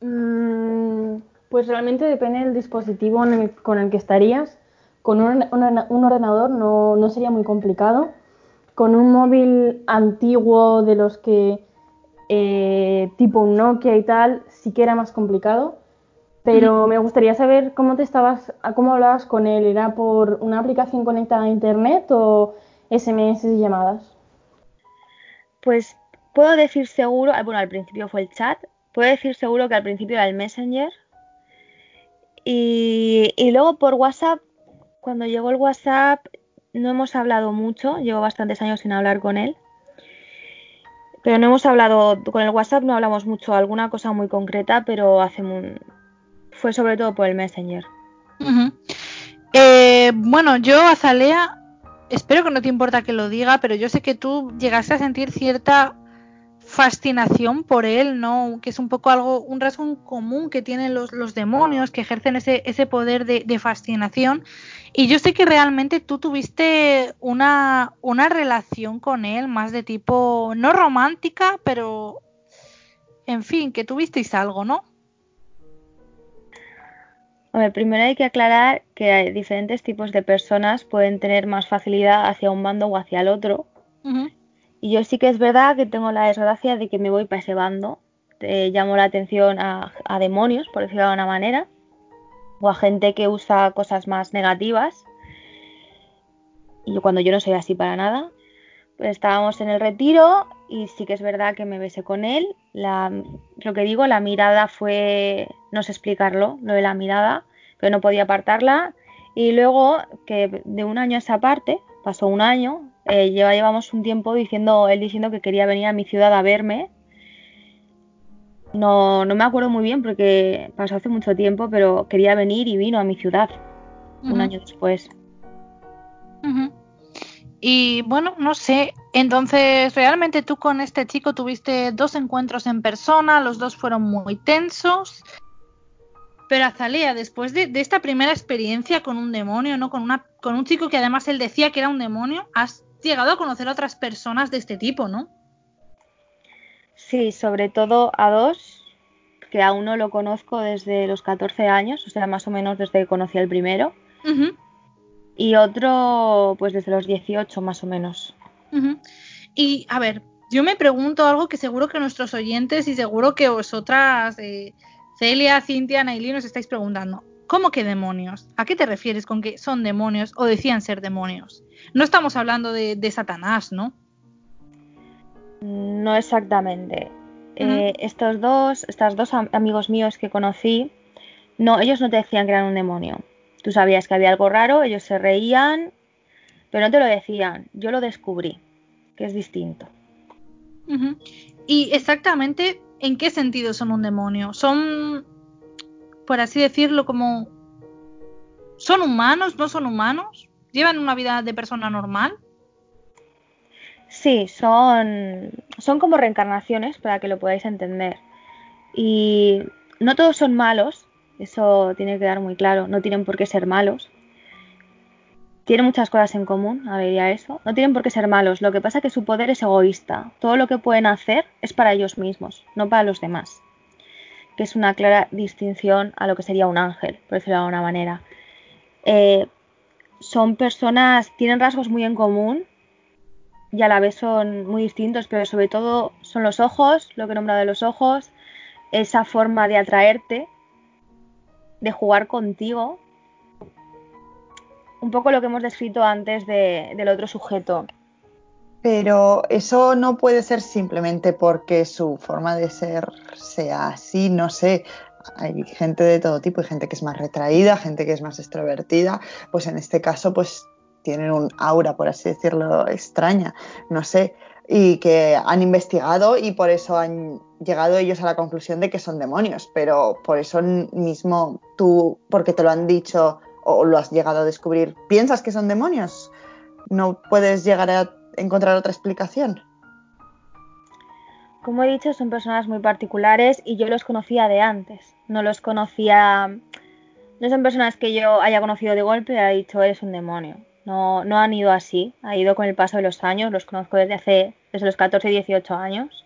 Mm, pues realmente depende del dispositivo con el que estarías. Con un, ordenador no, no, sería muy complicado. Con un móvil antiguo de los que eh, tipo un Nokia y tal, sí que era más complicado. Pero me gustaría saber cómo te estabas, cómo hablabas con él. ¿Era por una aplicación conectada a internet o SMS y llamadas? Pues puedo decir seguro, ah, bueno, al principio fue el chat, puedo decir seguro que al principio era el Messenger. Y, y luego por WhatsApp, cuando llegó el WhatsApp, no hemos hablado mucho, llevo bastantes años sin hablar con él. Pero no hemos hablado, con el WhatsApp no hablamos mucho, alguna cosa muy concreta, pero hace fue sobre todo por el Messenger. Eh, bueno, yo, Azalea, espero que no te importa que lo diga, pero yo sé que tú llegaste a sentir cierta fascinación por él, ¿no? Que es un poco algo, un rasgo común que tienen los, los demonios, que ejercen ese, ese poder de, de, fascinación. Y yo sé que realmente tú tuviste una, una relación con él más de tipo, no romántica, pero, en fin, que tuvisteis algo, ¿no? ver, primero hay que aclarar que hay diferentes tipos de personas pueden tener más facilidad hacia un bando o hacia el otro. Y yo sí que es verdad que tengo la desgracia de que me voy para ese bando. llamo la atención a, demonios, por decirlo de alguna manera, o a gente que usa cosas más negativas. Y yo, cuando yo no soy así para nada, pues estábamos en el retiro y sí que es verdad que me besé con él. La, lo que digo, la mirada fue, no sé explicarlo, lo de la mirada, pero no podía apartarla. Y luego que de un año a esa parte, pasó un año, eh, lleva, llevamos un tiempo diciendo, él diciendo que quería venir a mi ciudad a verme. No, no me acuerdo muy bien porque pasó hace mucho tiempo, pero quería venir y vino a mi ciudad un año después. Y bueno, no sé, entonces realmente tú con este chico tuviste dos encuentros en persona, los dos fueron muy tensos. Pero Azalea, después de, de, esta primera experiencia con un demonio, ¿no? Con, una, con un chico que además él decía que era un demonio, has llegado a conocer a otras personas de este tipo, ¿no? Sí, sobre todo a dos, que a uno lo conozco desde los 14 años, o sea, más o menos desde que conocí al primero. Y otro, pues desde los 18 más o menos. Y a ver, yo me pregunto algo que seguro que nuestros oyentes y seguro que vosotras, eh, Celia, Cintia, Nailin, os estáis preguntando. ¿Cómo que demonios? ¿A qué te refieres con que son demonios o decían ser demonios? No estamos hablando de, Satanás, ¿no? No exactamente. Eh, estos dos, estos dos amigos míos que conocí, no, ellos no te decían que eran un demonio. Tú sabías que había algo raro, ellos se reían, pero no te lo decían. Yo lo descubrí, que es distinto. Y exactamente, ¿en qué sentido son un demonio? Son por así decirlo, como ¿Son humanos? ¿No son humanos? ¿Llevan una vida de persona normal? Sí, son, son como reencarnaciones para que lo podáis entender. Y no todos son malos, eso tiene que quedar muy claro, no tienen por qué ser malos. Tienen muchas cosas en común, a ver, ya eso. No tienen por qué ser malos, lo que pasa es que su poder es egoísta. Todo lo que pueden hacer es para ellos mismos, no para los demás. Que es una clara distinción a lo que sería un ángel, por decirlo de alguna manera. Eh, son personas, tienen rasgos muy en común y a la vez son muy distintos, pero sobre todo son los ojos, lo que he nombrado de los ojos, esa forma de atraerte, de jugar contigo, un poco lo que hemos descrito antes de, del otro sujeto. Pero eso no puede ser simplemente porque su forma de ser sea así, no sé. Hay gente de todo tipo, hay gente que es más retraída, gente que es más extrovertida, pues en este caso pues tienen un aura, por así decirlo, extraña, no sé, y que han investigado y por eso han llegado ellos a la conclusión de que son demonios, pero por eso mismo tú, porque te lo han dicho o lo has llegado a descubrir, piensas que son demonios. No puedes llegar a encontrar otra explicación. Como he dicho, son personas muy particulares y yo los conocía de antes. No los conocía. No son personas que yo haya conocido de golpe y haya dicho eres un demonio. No, no han ido así. Ha ido con el paso de los años. Los conozco desde hace desde los 14 y 18 años.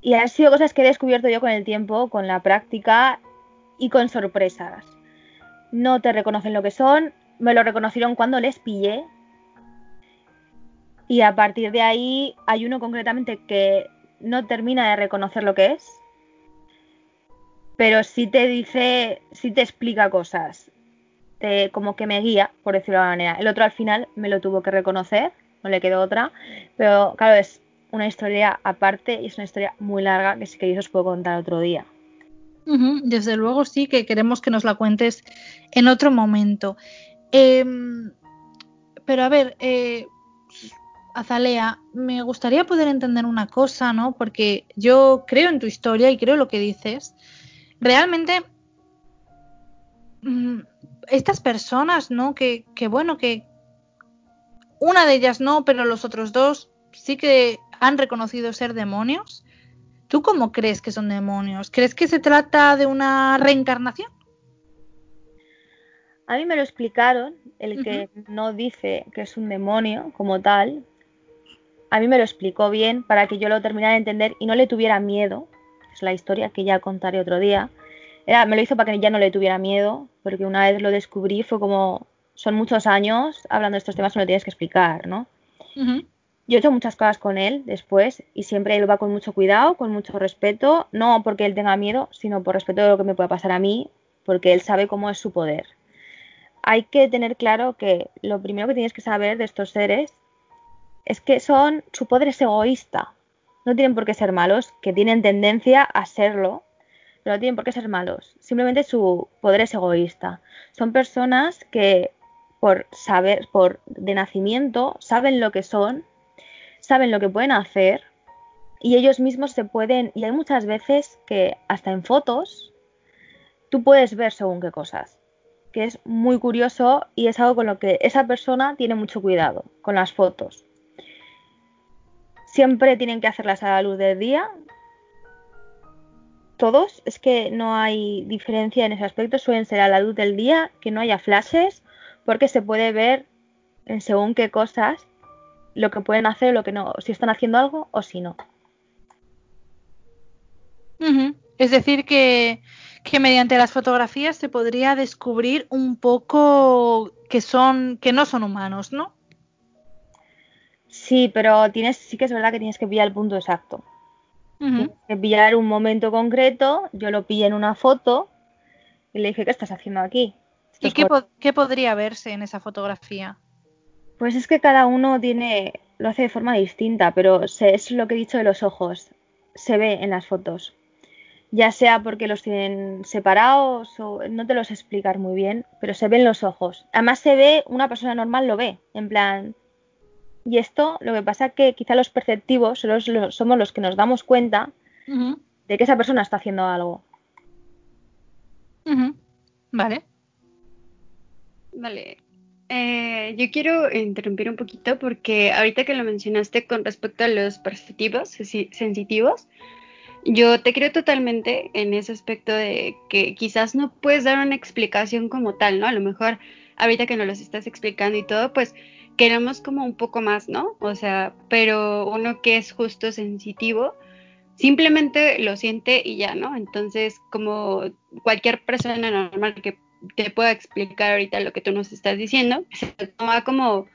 Y han sido cosas que he descubierto yo con el tiempo, con la práctica y con sorpresas no te reconocen lo que son, me lo reconocieron cuando les pillé. Y a partir de ahí hay uno concretamente que no termina de reconocer lo que es, pero sí te dice, sí te explica cosas, te, como que me guía, por decirlo de alguna manera. El otro al final me lo tuvo que reconocer, no le quedó otra, pero claro, es una historia aparte y es una historia muy larga que si queréis os puedo contar otro día desde luego sí que queremos que nos la cuentes en otro momento. Em, pero a ver, eh, Azalea, me gustaría poder entender una cosa, ¿no? Porque yo creo en tu historia y creo lo que dices. Realmente, mm, estas personas, ¿no? Que, que bueno, que una de ellas no, pero los otros dos sí que han reconocido ser demonios. ¿Tú cómo crees que son demonios? ¿Crees que se trata de una reencarnación? A mí me lo explicaron, el que no dice que es un demonio como tal. A mí me lo explicó bien para que yo lo terminara de entender y no le tuviera miedo. Es la historia que ya contaré otro día. Era, me lo hizo para que ya no le tuviera miedo, porque una vez lo descubrí fue como, son muchos años hablando de estos temas, me lo tienes que explicar, ¿no? Yo he hecho muchas cosas con él después y siempre él va con mucho cuidado, con mucho respeto, no porque él tenga miedo, sino por respeto de lo que me pueda pasar a mí, porque él sabe cómo es su poder. Hay que tener claro que lo primero que tienes que saber de estos seres es que son su poder es egoísta. No tienen por qué ser malos, que tienen tendencia a serlo, pero no tienen por qué ser malos. Simplemente su poder es egoísta. Son personas que por saber, por de nacimiento, saben lo que son saben lo que pueden hacer y ellos mismos se pueden, y hay muchas veces que hasta en fotos tú puedes ver según qué cosas, que es muy curioso y es algo con lo que esa persona tiene mucho cuidado, con las fotos. Siempre tienen que hacerlas a la luz del día. Todos, es que no hay diferencia en ese aspecto, suelen ser a la luz del día, que no haya flashes, porque se puede ver en según qué cosas lo que pueden hacer, lo que no, si están haciendo algo o si no. Es decir, que, que, mediante las fotografías se podría descubrir un poco que son, que no son humanos, ¿no? Sí, pero tienes, sí que es verdad que tienes que pillar el punto exacto. Tienes que pillar un momento concreto, yo lo pillé en una foto y le dije, ¿qué estás haciendo aquí? ¿Y qué, qué podría verse en esa fotografía? Pues es que cada uno tiene, lo hace de forma distinta, pero se, es lo que he dicho de los ojos, se ve en las fotos. Ya sea porque los tienen separados o no te los explicar muy bien, pero se ven los ojos. Además se ve, una persona normal lo ve, en plan. Y esto, lo que pasa es que quizá los perceptivos somos los que nos damos cuenta de que esa persona está haciendo algo. Vale. Vale. Eh, yo quiero interrumpir un poquito porque ahorita que lo mencionaste con respecto a los perceptivos, sensitivos, yo te creo totalmente en ese aspecto de que quizás no puedes dar una explicación como tal, ¿no? A lo mejor ahorita que nos los estás explicando y todo, pues queremos como un poco más, ¿no? O sea, pero uno que es justo sensitivo, simplemente lo siente y ya, ¿no? Entonces, como cualquier persona normal que te pueda explicar ahorita lo que tú nos estás diciendo, se toma como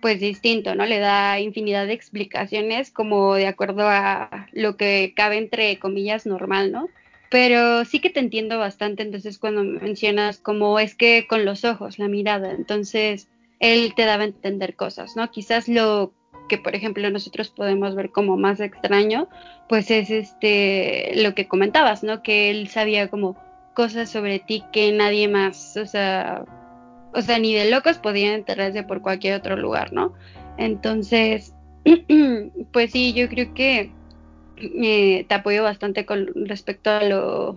pues distinto, ¿no? Le da infinidad de explicaciones como de acuerdo a lo que cabe entre comillas normal, ¿no? Pero sí que te entiendo bastante, entonces cuando mencionas como es que con los ojos, la mirada, entonces él te daba a entender cosas, ¿no? Quizás lo que por ejemplo nosotros podemos ver como más extraño, pues es este lo que comentabas, ¿no? Que él sabía como cosas sobre ti que nadie más, o sea, o sea, ni de locos podían enterarse por cualquier otro lugar, ¿no? Entonces, [CLEARS THROAT] pues sí, yo creo que eh, te apoyo bastante con respecto a lo,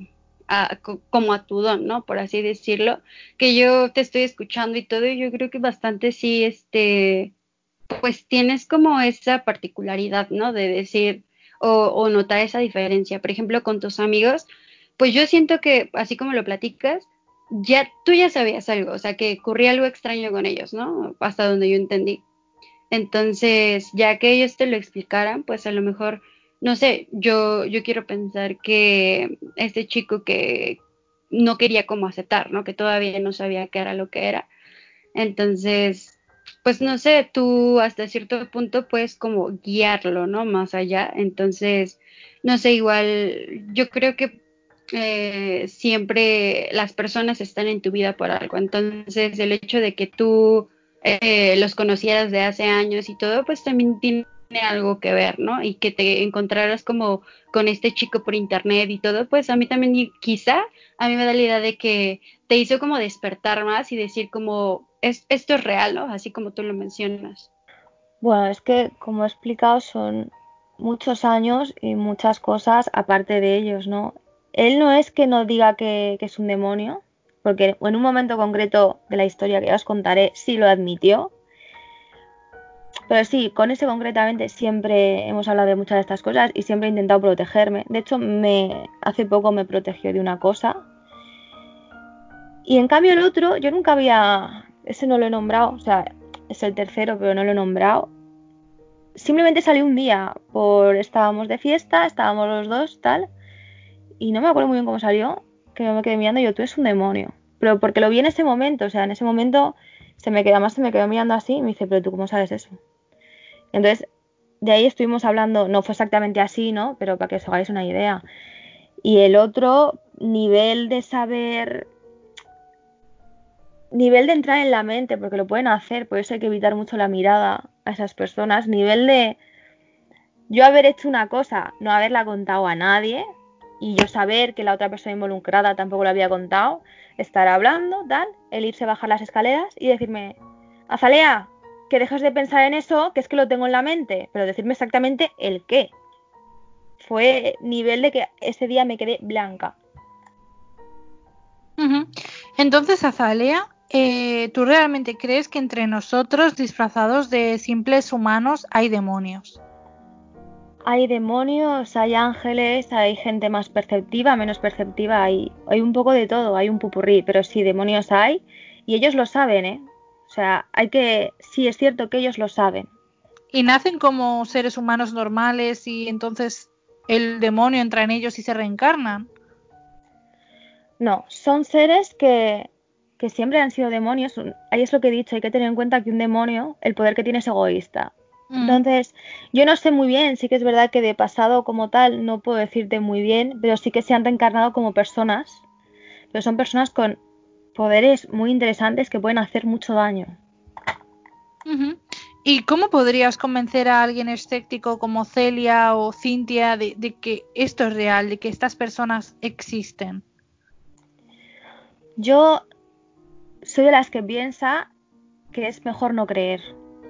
como a tu don, ¿no? Por así decirlo, que yo te estoy escuchando y todo, y yo creo que bastante sí, este, pues tienes como esa particularidad, ¿no? De decir o, o notar esa diferencia. Por ejemplo, con tus amigos, pues yo siento que, así como lo platicas, ya tú ya sabías algo, o sea, que ocurría algo extraño con ellos, ¿no? Hasta donde yo entendí. Entonces, ya que ellos te lo explicaran, pues a lo mejor, no sé, yo, yo quiero pensar que este chico que no quería como aceptar, ¿no? Que todavía no sabía qué era lo que era. Entonces, pues no sé, tú hasta cierto punto puedes como guiarlo, ¿no? Más allá. Entonces, no sé, igual yo creo que eh, siempre las personas están en tu vida por algo. Entonces, el hecho de que tú eh, los conocieras de hace años y todo, pues también tiene algo que ver, ¿no? Y que te encontraras como con este chico por internet y todo, pues a mí también quizá, a mí me da la idea de que te hizo como despertar más y decir como, es, esto es real, ¿no? Así como tú lo mencionas. Bueno, es que como he explicado son muchos años y muchas cosas aparte de ellos, ¿no? él no es que no diga que, es un demonio, porque en un momento concreto de la historia que ya os contaré sí lo admitió. Pero sí, con ese concretamente siempre hemos hablado de muchas de estas cosas y siempre he intentado protegerme. De hecho, me, hace poco me protegió de una cosa. Y en cambio el otro, yo nunca había... Ese no lo he nombrado, o sea, es el tercero, pero no lo he nombrado. Simplemente salió un día, por estábamos de fiesta, estábamos los dos, tal y no me acuerdo muy bien cómo salió, que me quedé mirando y yo, tú eres un demonio. Pero porque lo vi en ese momento, o sea, en ese momento se me quedó más, se me quedó mirando así y me dice, pero tú cómo sabes eso. Entonces, de ahí estuvimos hablando, no fue exactamente así, ¿no? Pero para que os hagáis una idea. Y el otro nivel de saber, nivel de entrar en la mente, porque lo pueden hacer, por eso hay que evitar mucho la mirada a esas personas, nivel de yo haber hecho una cosa, no haberla contado a nadie, y yo saber que la otra persona involucrada tampoco lo había contado, estar hablando, tal, el irse a bajar las escaleras y decirme, Azalea, que dejes de pensar en eso, que es que lo tengo en la mente, pero decirme exactamente el qué. Fue nivel de que ese día me quedé blanca. Entonces, Azalea, eh, ¿tú realmente crees que entre nosotros, disfrazados de simples humanos, hay demonios? hay demonios, hay ángeles, hay gente más perceptiva, menos perceptiva, hay, hay un poco de todo, hay un pupurrí, pero sí, demonios hay y ellos lo saben, ¿eh? O sea, hay que, sí, es cierto que ellos lo saben. ¿Y nacen como seres humanos normales y entonces el demonio entra en ellos y se reencarnan? No, son seres que, que siempre han sido demonios. Ahí es lo que he dicho, hay que tener en cuenta que un demonio, el poder que tiene es egoísta. Mm. Entonces, yo no sé muy bien, sí que es verdad que de pasado como tal no puedo decirte muy bien, pero sí que se han reencarnado como personas, pero son personas con poderes muy interesantes que pueden hacer mucho daño. ¿Y cómo podrías convencer a alguien escéptico como Celia o Cintia de, de, que esto es real, de que estas personas existen? Yo soy de las que piensa que es mejor no creer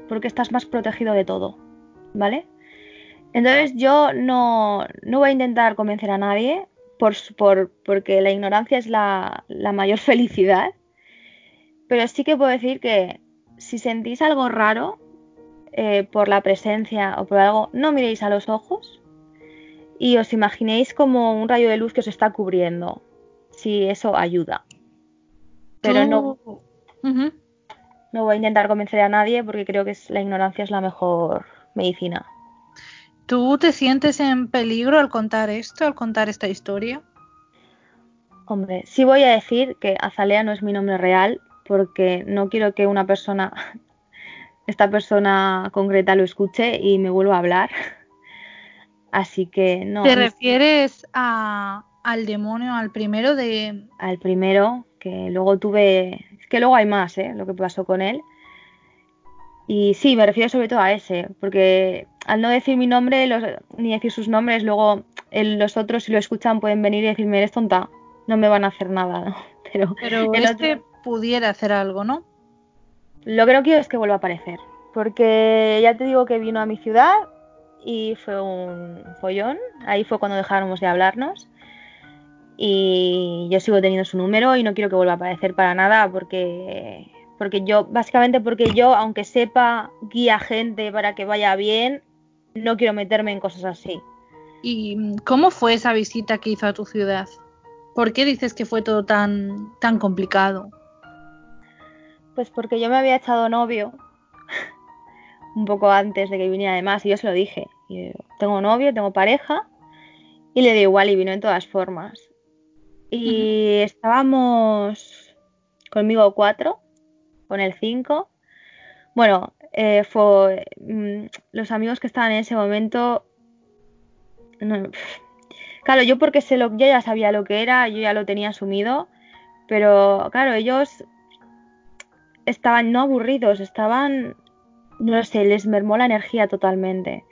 porque estás más protegido de todo, ¿vale? Entonces yo no, voy a intentar convencer a nadie por, por, porque la ignorancia es la, mayor [LAUGHS] felicidad. Pero sí que puedo decir que si sentís algo raro eh, por la presencia o por algo, no miréis a los ojos y os imaginéis como un rayo de luz que os está cubriendo, si eso ayuda. Pero no, no voy a intentar convencer a nadie porque creo que es, la ignorancia es la mejor medicina. ¿Tú te sientes en peligro al contar esto, al contar esta historia? Hombre, sí voy a decir que Azalea no es mi nombre real porque no quiero que una persona, [LAUGHS] esta persona concreta lo escuche y me vuelva a hablar. [LAUGHS] Así que no. ¿Te refieres a, al demonio, al primero de... al primero, que luego tuve, es que luego hay más, ¿eh? Lo que pasó con él. Y sí, me refiero sobre todo a ese, porque al no decir mi nombre los- ni decir sus nombres, luego el- los otros si lo escuchan pueden venir y decirme, eres tonta, no me van a hacer nada, ¿no? [LAUGHS] Pero, Pero el este otro- pudiera hacer algo, ¿no? lo que no quiero es que vuelva a aparecer, porque ya te digo que vino a mi ciudad y fue un follón, ahí fue cuando dejáramos de hablarnos y yo sigo teniendo su número y no quiero que vuelva a aparecer para nada porque porque yo básicamente porque yo aunque sepa guía gente para que vaya bien no quiero meterme en cosas así. ¿Y cómo fue esa visita que hizo a tu ciudad? ¿Por qué dices que fue todo tan, tan complicado? pues porque yo me había echado novio [LAUGHS] un poco antes de que viniera además y yo se lo dije. Y tengo novio tengo pareja y le dio igual y vino en todas formas. Y estábamos conmigo cuatro con el cinco. Bueno eh, fue mm, los amigos que estaban en ese momento no, claro yo porque sé lo yo ya sabía lo que era yo ya lo tenía asumido pero claro ellos estaban no aburridos estaban no sé les mermó la energía totalmente.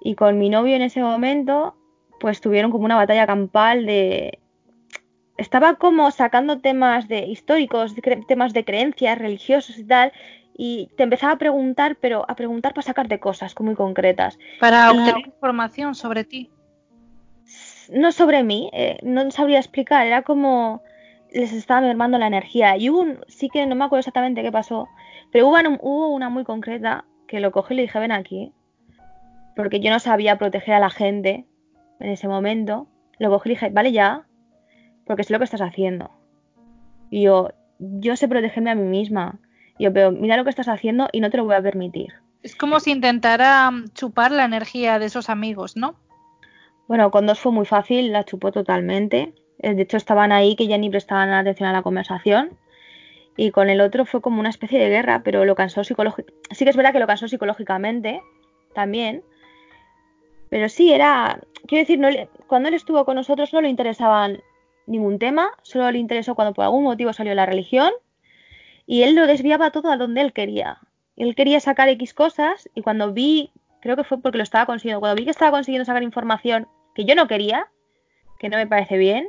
Y con mi novio en ese momento pues tuvieron como una batalla campal de estaba como sacando temas de históricos, temas de creencias religiosos y tal, y te empezaba a preguntar, pero a preguntar para sacarte cosas muy concretas. Para Y- obtener información sobre ti. No sobre mí, eh, no sabría explicar, era como les estaba mermando la energía. Y hubo un, sí que no me acuerdo exactamente qué pasó, pero hubo una, hubo una muy concreta que lo cogí y le dije, ven aquí, porque yo no sabía proteger a la gente en ese momento. Lo cogí y le dije, vale ya, porque sé lo que estás haciendo. Y yo, yo sé protegerme a mí misma. Yo, pero mira lo que estás haciendo y no te lo voy a permitir. Es como si intentara mm, chupar la energía de esos amigos, ¿no? Bueno, con dos fue muy fácil, la chupó totalmente. Eh, De hecho, estaban ahí que ya ni prestaban atención a la conversación. Y con el otro fue como una especie de guerra, pero lo cansó psicológicamente. Sí que es verdad que lo cansó psicológicamente también. Pero sí, era. Quiero decir, no le- cuando él estuvo con nosotros no le interesaban ningún tema, solo le interesó cuando por algún motivo salió la religión. Y él lo desviaba todo a donde él quería. Él quería sacar X cosas y cuando vi, creo que fue porque lo estaba consiguiendo, cuando vi que estaba consiguiendo sacar información que yo no quería, que no me parece bien,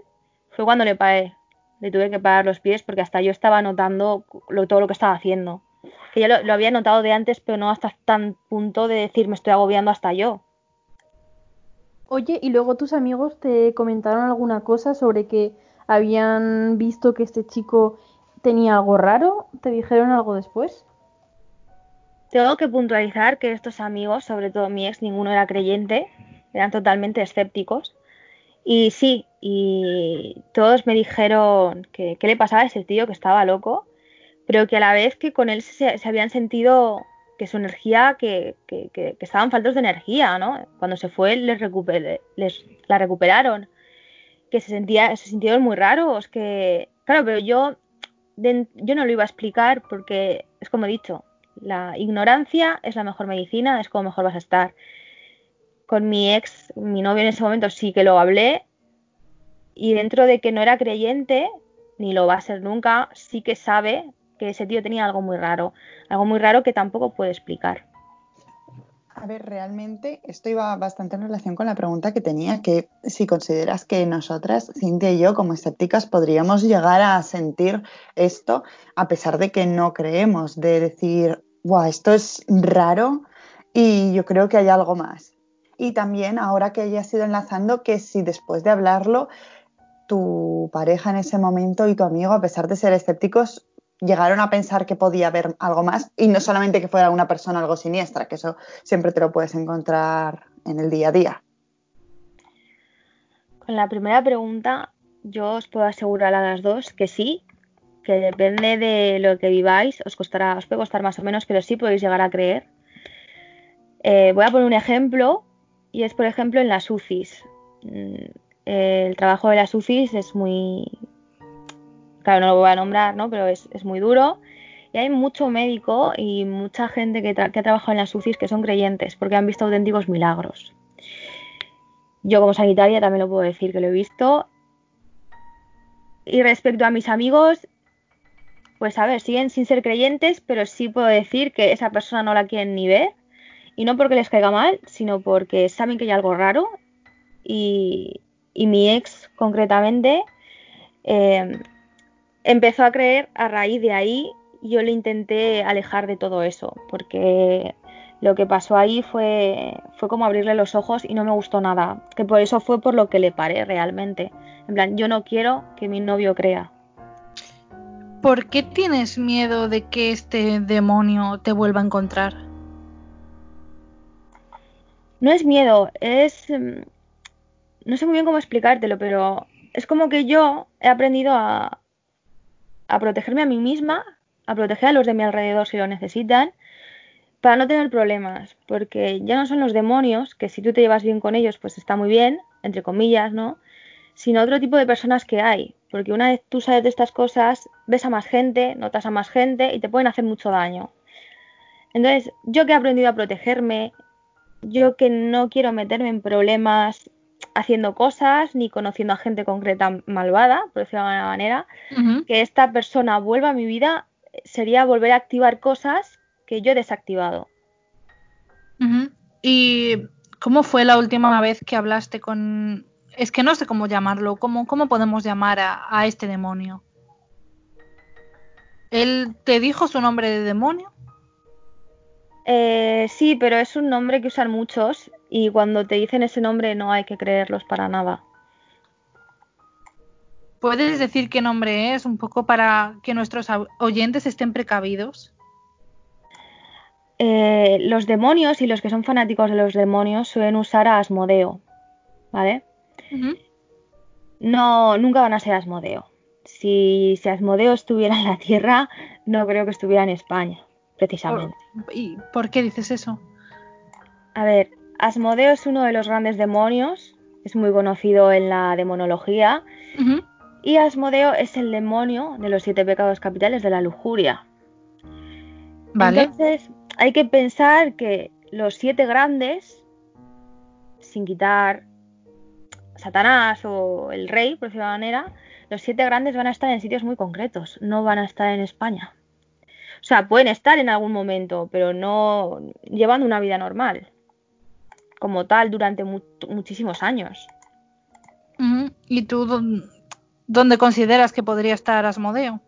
fue cuando le pagué. Le tuve que pagar los pies porque hasta yo estaba notando lo- todo lo que estaba haciendo. Que ya lo, lo había notado de antes, pero no hasta tan punto de decir me estoy agobiando hasta yo. Oye, y luego tus amigos te comentaron alguna cosa sobre que habían visto que este chico tenía algo raro. ¿Te dijeron algo después? Tengo que puntualizar que estos amigos, sobre todo mi ex, ninguno era creyente, eran totalmente escépticos. Y sí, y todos me dijeron que qué le pasaba a ese tío, que estaba loco, pero que a la vez que con él se, habían sentido que su energía, que, estaban faltos de energía, ¿no? Cuando se fue les, les la recuperaron, que se, sentía, se sintieron muy raros, que... Claro, pero yo, yo no lo iba a explicar porque es como he dicho, la ignorancia es la mejor medicina, es como mejor vas a estar. Con mi ex, mi novio en ese momento sí que lo hablé y dentro de que no era creyente, ni lo va a ser nunca, sí que sabe que ese tío tenía algo muy raro, algo muy raro que tampoco puede explicar. A ver, realmente esto iba bastante en relación con la pregunta que tenía, que si consideras que nosotras, Cintia y yo, como escépticas, podríamos llegar a sentir esto a pesar de que no creemos, de decir, wow, esto es raro y yo creo que hay algo más. Y también ahora que hayas ido enlazando, que si después de hablarlo, tu pareja en ese momento y tu amigo, a pesar de ser escépticos, llegaron a pensar que podía haber algo más y no solamente que fuera una persona algo siniestra, que eso siempre te lo puedes encontrar en el día a día. Con la primera pregunta, yo os puedo asegurar a las dos que sí, que depende de lo que viváis, os costará, os puede costar más o menos, pero sí podéis llegar a creer. Eh, voy a poner un ejemplo, y es por ejemplo en las UCIs. Mm, el trabajo de las UCIs es muy, claro, no lo voy a nombrar, ¿no? Pero es, muy duro. Y hay mucho médico y mucha gente que, que ha trabajado en las UCIs que son creyentes porque han visto auténticos milagros. Yo como sanitaria también lo puedo decir que lo he visto. Y respecto a mis amigos, pues a ver, siguen sin ser creyentes, pero sí puedo decir que esa persona no la quieren ni ver. Y no porque les caiga mal, sino porque saben que hay algo raro. Y, mi ex, concretamente, eh, empezó a creer a raíz de ahí. Yo le intenté alejar de todo eso, porque lo que pasó ahí fue, fue como abrirle los ojos y no me gustó nada. Que por eso fue por lo que le paré realmente. En plan, yo no quiero que mi novio crea. ¿Por qué tienes miedo de que este demonio te vuelva a encontrar? No es miedo, es... Mm, no sé muy bien cómo explicártelo, pero es como que yo he aprendido a, a protegerme a mí misma, a proteger a los de mi alrededor si lo necesitan, para no tener problemas, porque ya no son los demonios, que si tú te llevas bien con ellos, pues está muy bien, entre comillas, ¿no? Sino otro tipo de personas que hay, porque una vez tú sabes de estas cosas, ves a más gente, notas a más gente y te pueden hacer mucho daño. Entonces, yo que he aprendido a protegerme, yo que no quiero meterme en problemas haciendo cosas ni conociendo a gente concreta malvada, por decirlo de alguna manera, que esta persona vuelva a mi vida sería volver a activar cosas que yo he desactivado. ¿Y cómo fue la última vez que hablaste con... Es que no sé cómo llamarlo, ¿cómo, cómo podemos llamar a, este demonio? ¿Él te dijo su nombre de demonio? Eh, sí, pero es un nombre que usan muchos y cuando te dicen ese nombre no hay que creerlos para nada. ¿Puedes decir qué nombre es un poco para que nuestros oyentes estén precavidos? Eh, los demonios y los que son fanáticos de los demonios suelen usar a Asmodeo, ¿vale? No, nunca van a ser Asmodeo. Si, si, Asmodeo estuviera en la Tierra, no creo que estuviera en España, precisamente. ¿Y por qué dices eso? A ver, Asmodeo es uno de los grandes demonios, es muy conocido en la demonología, y Asmodeo es el demonio de los siete pecados capitales de la lujuria. Vale. Entonces, hay que pensar que los siete grandes, sin quitar Satanás o el rey, por decirlo de manera, los siete grandes van a estar en sitios muy concretos, no van a estar en España. O sea, pueden estar en algún momento, pero no llevando una vida normal, como tal, durante muchísimos años. ¿Y tú dónde consideras que podría estar Asmodeo?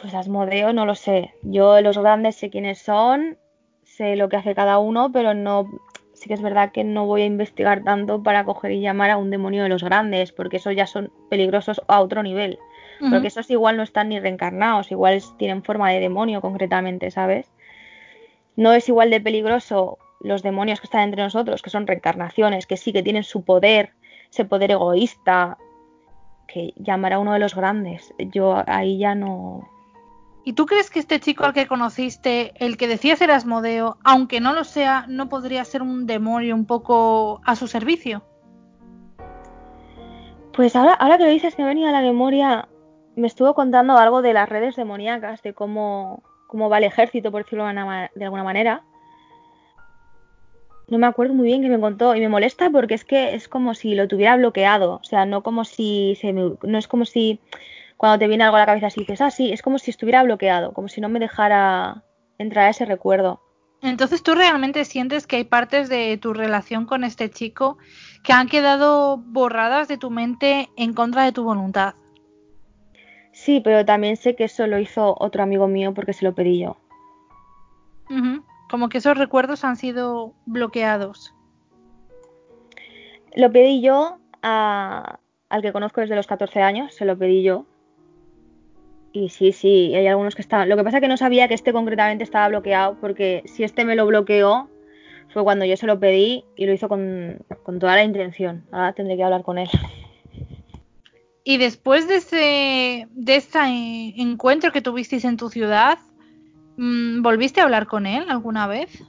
Pues Asmodeo no lo sé. Yo los grandes sé quiénes son, sé lo que hace cada uno, pero no sí que es verdad que no voy a investigar tanto para coger y llamar a un demonio de los grandes, porque esos ya son peligrosos a otro nivel. Porque esos igual no están ni reencarnados, igual tienen forma de demonio concretamente, ¿sabes? No es igual de peligroso los demonios que están entre nosotros, que son reencarnaciones, que sí que tienen su poder, ese poder egoísta, que llamar a uno de los grandes. Yo ahí ya no, ¿Y tú crees que este chico al que conociste, el que decía ser Asmodeo, aunque no lo sea, no podría ser un demonio un poco a su servicio? Pues ahora, ahora que lo dices que me ha venido a la memoria, me estuvo contando algo de las redes demoníacas, de cómo, cómo va el ejército, por decirlo de alguna manera. No me acuerdo muy bien qué me contó y me molesta porque es que es como si lo tuviera bloqueado, o sea, no como si se no es como si cuando te viene algo a la cabeza así dices, ah, sí, es como si estuviera bloqueado, como si no me dejara entrar a ese recuerdo. Entonces tú realmente sientes que hay partes de tu relación con este chico que han quedado borradas de tu mente en contra de tu voluntad. Sí, pero también sé que eso lo hizo otro amigo mío porque se lo pedí yo. Como que esos recuerdos han sido bloqueados. Lo pedí yo al que conozco desde los 14 años, se lo pedí yo Y sí, sí, hay algunos que estaban. Lo que pasa es que no sabía que este concretamente estaba bloqueado, porque si este me lo bloqueó, fue cuando yo se lo pedí y lo hizo con, con toda la intención. Ahora tendré que hablar con él. Y después de ese, de ese encuentro que tuvisteis en tu ciudad, ¿volviste a hablar con él alguna vez?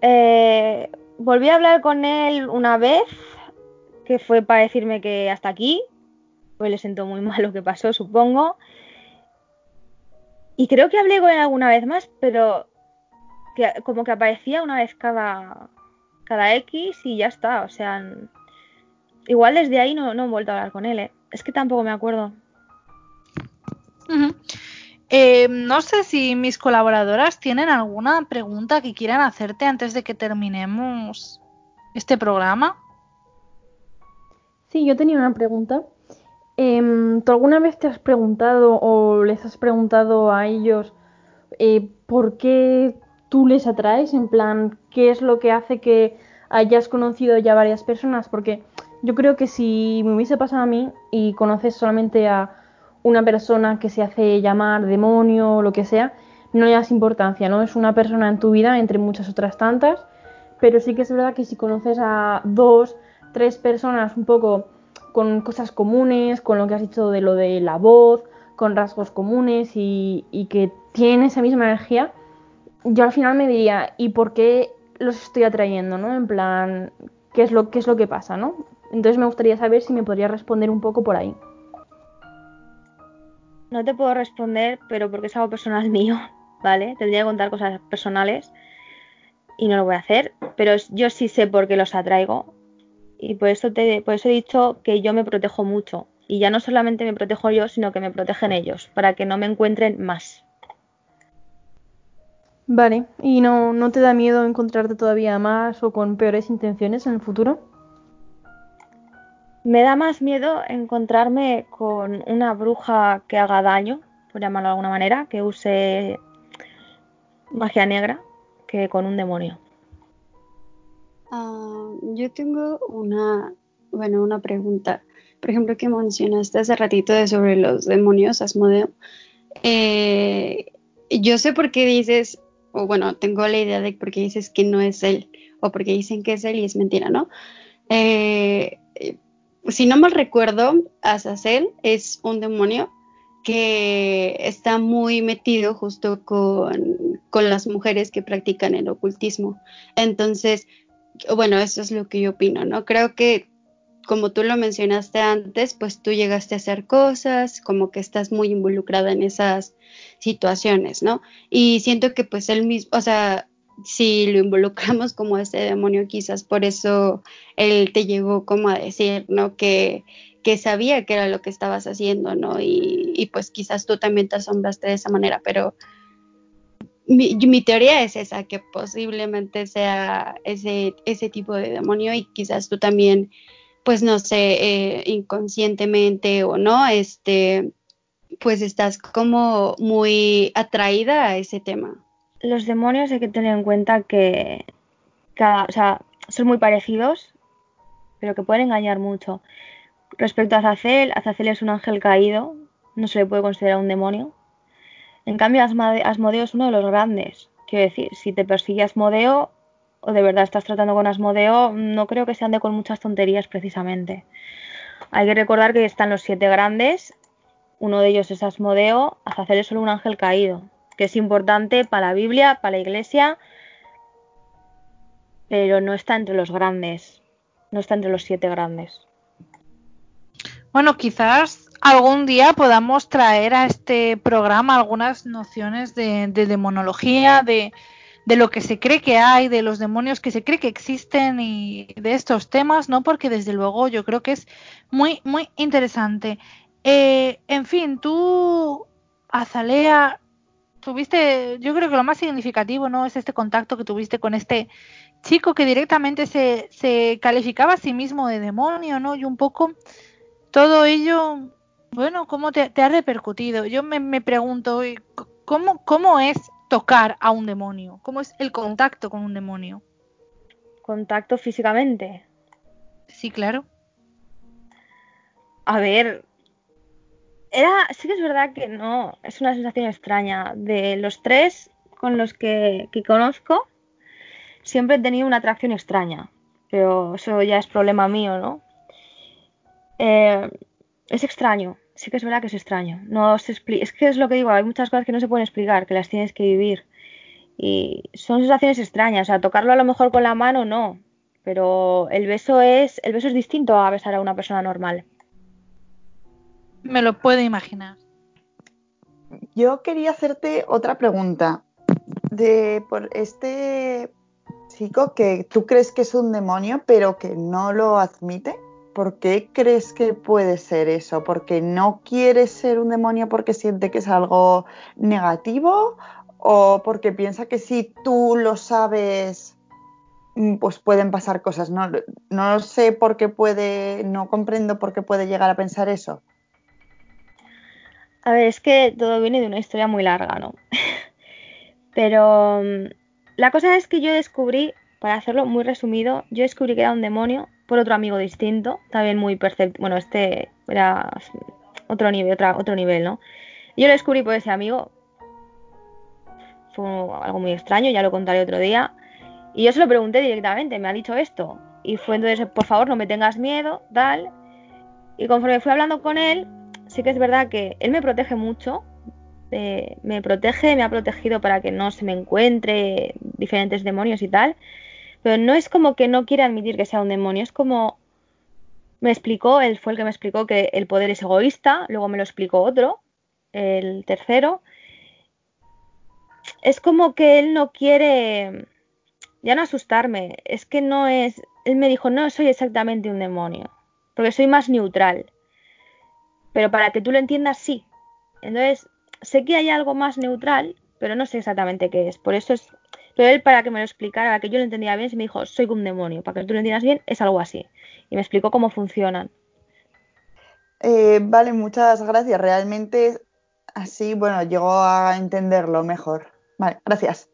Eh, volví a hablar con él una vez, que fue para decirme que hasta aquí. Pues le sentó muy [LAUGHS] mal lo que pasó, supongo. Y creo que hablé con él alguna vez más, pero que, como que aparecía una vez cada, cada X y ya está. O sea, igual desde ahí no, no he vuelto a hablar con él. ¿eh? Es que tampoco me acuerdo. Eh, no sé si mis colaboradoras tienen alguna pregunta que quieran hacerte antes de que terminemos este programa. Sí, yo tenía una pregunta. Em, ¿Tú alguna vez te has preguntado o les has preguntado a ellos eh, por qué tú les atraes? En plan, ¿qué es lo que hace que hayas conocido ya varias personas? Porque yo creo que si me hubiese pasado a mí y conoces solamente a una persona que se hace llamar demonio o lo que sea, no le das importancia, ¿no? Es una persona en tu vida entre muchas otras tantas, pero sí que es verdad que si conoces a dos, tres personas un poco con cosas comunes, con lo que has dicho de lo de la voz, con rasgos comunes y, que tienen esa misma energía, yo al final me diría, ¿y por qué los estoy atrayendo, no? En plan, ¿qué es lo, qué es lo que pasa, no? Entonces me gustaría saber si me podría responder un poco por ahí. No te puedo responder, pero porque es algo personal [LAUGHS] mío, ¿vale? Tendría que contar cosas personales y no lo voy a hacer, pero yo sí sé por qué los atraigo y por eso, te, por eso he dicho que yo me protejo mucho y ya no solamente me protejo yo, sino que me protegen ellos para que no me encuentren más. Vale, ¿y no, no te da miedo encontrarte todavía más o con peores intenciones en el futuro? Me da más miedo encontrarme con una bruja que haga daño, por llamarlo de alguna manera, que use magia negra, que con un demonio. Ah, yo tengo una, bueno, una pregunta. Por ejemplo, que mencionaste hace ratito de sobre los demonios, Asmodeo. Eh, yo sé por qué dices, o bueno, tengo la idea de por qué dices que no es él, o porque dicen que es él y es mentira, ¿no? Eh, si no mal recuerdo, Azazel es un demonio que está muy metido justo con, con, las mujeres que practican el ocultismo. Entonces, bueno, eso es lo que yo opino, ¿no? Creo que como tú lo mencionaste antes, pues tú llegaste a hacer cosas, como que estás muy involucrada en esas situaciones, ¿no? Y siento que pues él mismo, o sea, si lo involucramos como este demonio, quizás por eso él te llegó como a decir, ¿no? Que, que sabía que era lo que estabas haciendo, ¿no? Y, y pues quizás tú también te asombraste de esa manera, pero mi, mi, teoría es esa, que posiblemente sea ese, ese tipo de demonio y quizás tú también, pues no sé, eh, inconscientemente o no, este, pues estás como muy atraída a ese tema los demonios hay que tener en cuenta que cada, o sea, son muy parecidos, pero que pueden engañar mucho. Respecto a Azazel, Azazel es un ángel caído, no se le puede considerar un demonio. En cambio, Asmodeo es uno de los grandes. Quiero decir, si te persigue Asmodeo o de verdad estás tratando con Asmodeo, no creo que se ande con muchas tonterías precisamente. Hay que recordar que están los siete grandes, uno de ellos es Asmodeo, Azazel es solo un ángel caído que es importante para la Biblia, para la Iglesia, pero no está entre los grandes, no está entre los siete grandes. Bueno, quizás algún día podamos traer a este programa algunas nociones de, demonología, de, de, lo que se cree que hay, de los demonios que se cree que existen y de estos temas, ¿no? Porque desde luego yo creo que es muy, muy interesante. Eh, en fin, tú, Azalea, tuviste, yo creo que lo más significativo, ¿no? Es este contacto que tuviste con este chico que directamente se, se calificaba a sí mismo de demonio, ¿no? Y un poco todo ello, bueno, ¿cómo te, ha repercutido? Yo me, me pregunto, ¿cómo, ¿cómo es tocar a un demonio? ¿Cómo es el contacto con un demonio? ¿Contacto físicamente? Sí, claro. A ver, Era, sí que es verdad que no, es una sensación extraña. De los tres con los que, que conozco, siempre he tenido una atracción extraña, pero eso ya es problema mío, ¿no? Eh, es extraño, sí que es verdad que es extraño. No se explica, es que es lo que digo, hay muchas cosas que no se pueden explicar, que las tienes que vivir. Y son sensaciones extrañas, o sea, tocarlo a lo mejor con la mano no, pero el beso es, el beso es distinto a besar a una persona normal. Me lo puedo imaginar. Yo quería hacerte otra pregunta. De por este chico que tú crees que es un demonio, pero que no lo admite. ¿Por qué crees que puede ser eso? ¿Porque no quiere ser un demonio porque siente que es algo negativo? ¿O porque piensa que si tú lo sabes, mm, pues pueden pasar cosas? No, no sé por qué puede, no comprendo por qué puede llegar a pensar eso. A ver, es que todo viene de una historia muy larga, ¿no? [LAUGHS] Pero mm, la cosa es que yo descubrí, para hacerlo muy resumido, yo descubrí que era un demonio por otro amigo distinto, también muy perceptivo. Bueno, este era otro nivel, otro nivel, ¿no? Yo lo descubrí por ese amigo. Fue algo muy extraño, ya lo contaré otro día. Y yo se lo pregunté directamente, me ha dicho esto. Y fue entonces, por favor, no me tengas miedo, tal. Y conforme fui hablando con él, sí que es verdad que él me protege mucho, eh, me protege, me ha protegido para que no se me encuentre diferentes demonios y tal, pero no es como que no quiere admitir que sea un demonio, es como me explicó, él fue el que me explicó que el poder es egoísta, luego me lo explicó otro, el tercero. Es como que él no quiere, ya no asustarme, es que no es, él me dijo, no soy exactamente un demonio, porque soy más neutral pero para que tú lo entiendas, sí. Entonces, sé que hay algo más neutral, pero no sé exactamente qué es. Por eso es. Pero él, para que me lo explicara, para que yo lo entendía bien, se me dijo, soy un demonio. Para que tú lo entiendas bien, es algo así. Y me explicó cómo funcionan. Eh, vale, muchas gracias. Realmente así, bueno, llego a entenderlo mejor. Vale, gracias.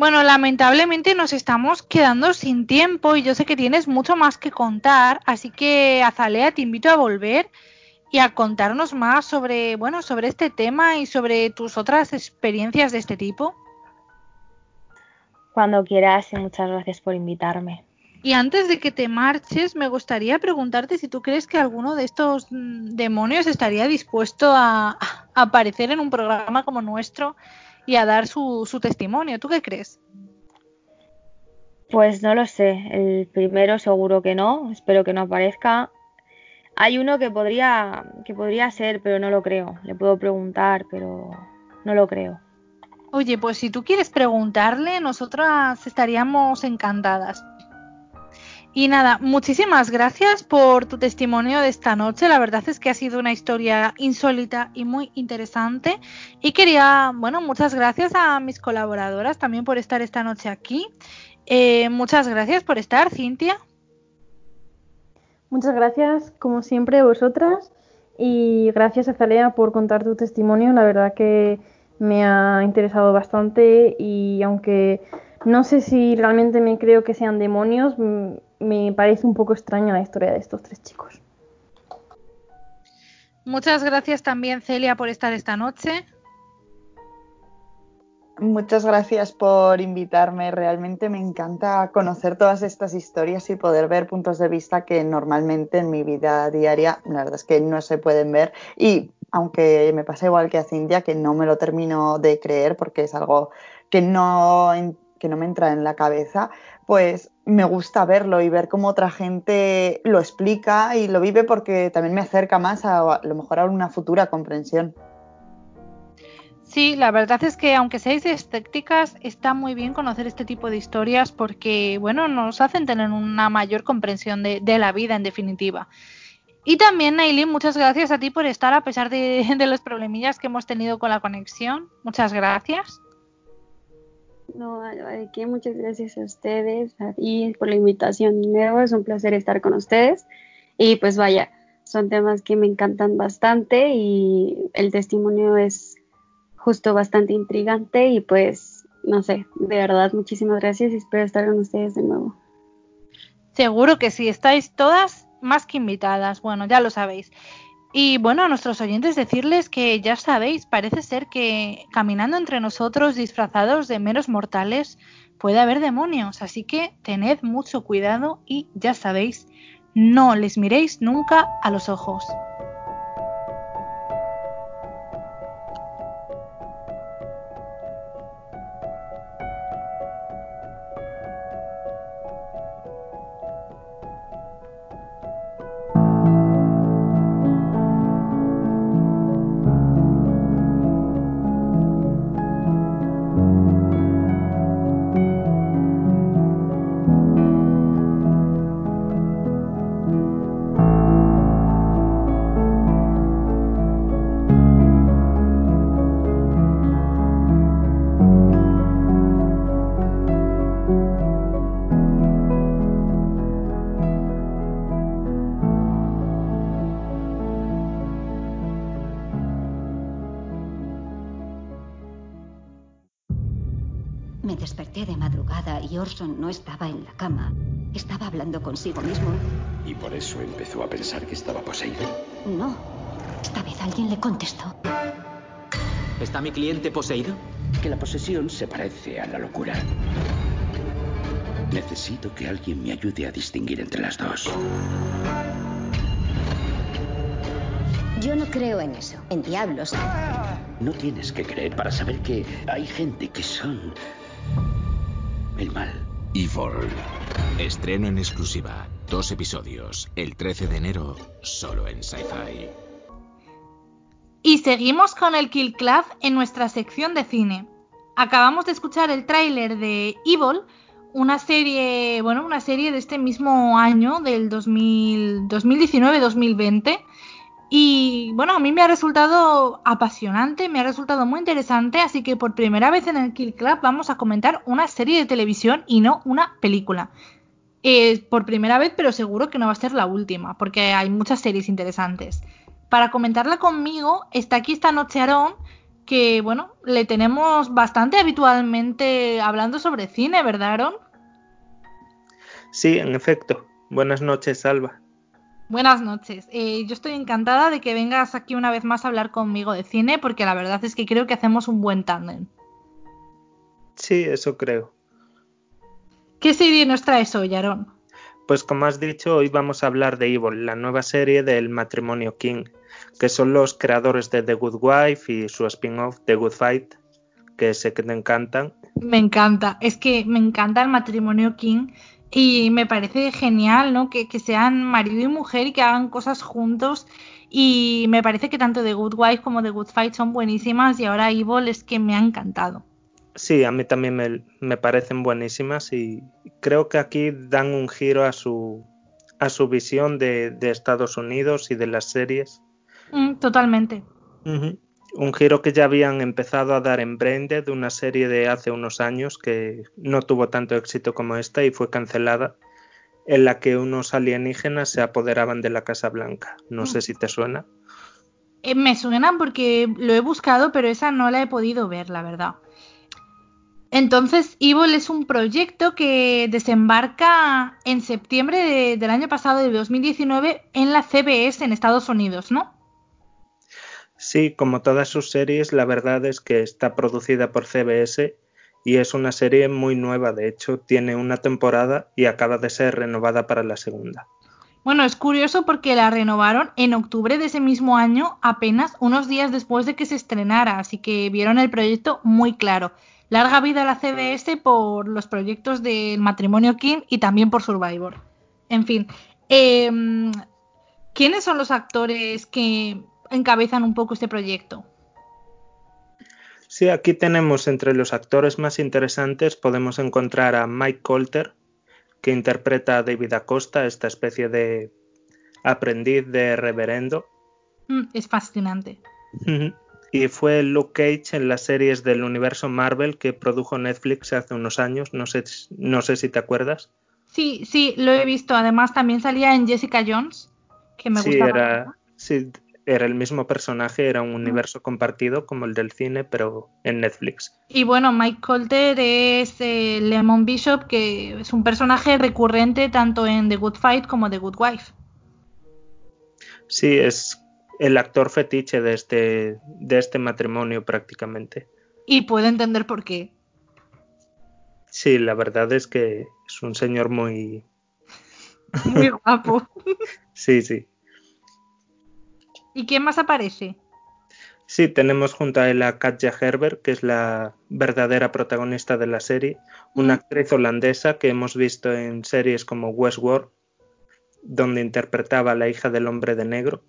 Bueno, lamentablemente nos estamos quedando sin tiempo y yo sé que tienes mucho más que contar, así que Azalea te invito a volver y a contarnos más sobre, bueno, sobre este tema y sobre tus otras experiencias de este tipo. Cuando quieras y muchas gracias por invitarme. Y antes de que te marches, me gustaría preguntarte si tú crees que alguno de estos mm, demonios estaría dispuesto a, a aparecer en un programa como nuestro y a dar su, su testimonio. ¿Tú qué crees? Pues no lo sé. El primero seguro que no. Espero que no aparezca. Hay uno que podría, que podría ser, pero no lo creo. Le puedo preguntar, pero no lo creo. Oye, pues si tú quieres preguntarle, nosotras estaríamos encantadas. Y nada, muchísimas gracias por tu testimonio de esta noche. La verdad es que ha sido una historia insólita y muy interesante. Y quería, bueno, muchas gracias a mis colaboradoras también por estar esta noche aquí. Eh, muchas gracias por estar, Cintia. Muchas gracias, como siempre, a vosotras. Y gracias a Zalea por contar tu testimonio. La verdad que me ha interesado bastante y aunque no sé si realmente me creo que sean demonios, me parece un poco extraña la historia de estos tres chicos. Muchas gracias también, Celia, por estar esta noche. Muchas gracias por invitarme. Realmente me encanta conocer todas estas historias y poder ver puntos de vista que normalmente en mi vida diaria, la verdad es que no se pueden ver. Y aunque me pasa igual que a Cintia, que no me lo termino de creer porque es algo que no, que no me entra en la cabeza, pues me gusta verlo y ver cómo otra gente lo explica y lo vive porque también me acerca más a, a lo mejor a una futura comprensión. Sí, la verdad es que aunque seáis escépticas, está muy bien conocer este tipo de historias porque, bueno, nos hacen tener una mayor comprensión de, de la vida en definitiva. Y también, Nailin, muchas gracias a ti por estar a pesar de, [LAUGHS] de los problemillas que hemos tenido con la conexión. Muchas gracias. No, de que muchas gracias a ustedes y por la invitación. nuevo, es un placer estar con ustedes. Y pues vaya, son temas que me encantan bastante y el testimonio es justo bastante intrigante y pues no sé, de verdad muchísimas gracias y espero estar con ustedes de nuevo. Seguro que sí, estáis todas más que invitadas, bueno, ya lo sabéis. Y bueno, a nuestros oyentes decirles que ya sabéis, parece ser que caminando entre nosotros disfrazados de meros mortales puede haber demonios, así que tened mucho cuidado y ya sabéis, no les miréis nunca a los ojos. No estaba en la cama. Estaba hablando consigo mismo. Y por eso empezó a pensar que estaba poseído. No. Esta vez alguien le contestó. ¿Está mi cliente poseído? Que la posesión se parece a la locura. Necesito que alguien me ayude a distinguir entre las dos. Yo no creo en eso, en diablos. No tienes que creer para saber que hay gente que son el mal. Evil. Estreno en exclusiva. Dos episodios. El 13 de enero, solo en Sci-Fi. Y seguimos con el Kill Club en nuestra sección de cine. Acabamos de escuchar el tráiler de Evil, una serie, bueno, una serie de este mismo año, del 2019-2020. Y bueno, a mí me ha resultado apasionante, me ha resultado muy interesante, así que por primera vez en el Kill Club vamos a comentar una serie de televisión y no una película. Eh, por primera vez, pero seguro que no va a ser la última, porque hay muchas series interesantes. Para comentarla conmigo está aquí esta noche Aarón, que bueno, le tenemos bastante habitualmente hablando sobre cine, ¿verdad Aarón? Sí, en efecto. Buenas noches, Alba. Buenas noches. Eh, yo estoy encantada de que vengas aquí una vez más a hablar conmigo de cine, porque la verdad es que creo que hacemos un buen tándem. Sí, eso creo. ¿Qué serie nos traes hoy, Aarón? Pues como has dicho, hoy vamos a hablar de Evil, la nueva serie del matrimonio King, que son los creadores de The Good Wife y su spin-off The Good Fight, que sé que te encantan. Me encanta, es que me encanta el matrimonio King y me parece genial, ¿no? Que, que, sean marido y mujer y que hagan cosas juntos. Y me parece que tanto The Good Wife como The Good Fight son buenísimas y ahora Evil es que me ha encantado. Sí, a mí también me, me parecen buenísimas y creo que aquí dan un giro a su, a su visión de, de Estados Unidos y de las series. Mm, totalmente. Uh -huh. Un giro que ya habían empezado a dar en Braindead, una serie de hace unos años que no tuvo tanto éxito como esta y fue cancelada, en la que unos alienígenas se apoderaban de la Casa Blanca. No sé si te suena. Eh, me suena porque lo he buscado, pero esa no la he podido ver, la verdad. Entonces, Evil es un proyecto que desembarca en septiembre de, del año pasado, de 2019, en la CBS en Estados Unidos, ¿no? Sí, como todas sus series, la verdad es que está producida por CBS y es una serie muy nueva. De hecho, tiene una temporada y acaba de ser renovada para la segunda. Bueno, es curioso porque la renovaron en octubre de ese mismo año, apenas unos días después de que se estrenara, así que vieron el proyecto muy claro. Larga vida a la CBS por los proyectos del matrimonio King y también por Survivor. En fin, eh, ¿quiénes son los actores que encabezan un poco este proyecto? Sí, aquí tenemos entre los actores más interesantes podemos encontrar a Mike Colter, que interpreta a David Acosta, esta especie de aprendiz de reverendo. Mm, es fascinante. Y fue Luke Cage en las series del universo Marvel que produjo Netflix hace unos años, no sé, no sé si te acuerdas. Sí, sí, lo he visto. Además también salía en Jessica Jones, que me sí, gustaba. Era, sí, era el mismo personaje, era un universo compartido como el del cine, pero en Netflix. Y bueno, Mike Colter es eh, Lemon Bishop, que es un personaje recurrente tanto en The Good Fight como The Good Wife. Sí, es, el actor fetiche de este, de este matrimonio prácticamente. Y puedo entender por qué. Sí, la verdad es que es un señor muy... [LAUGHS] Muy guapo. [LAUGHS] sí, sí. ¿Y quién más aparece? Sí, tenemos junto a él a Katja Herbert, que es la verdadera protagonista de la serie, una actriz holandesa que hemos visto en series como Westworld, donde interpretaba a la hija del hombre de negro.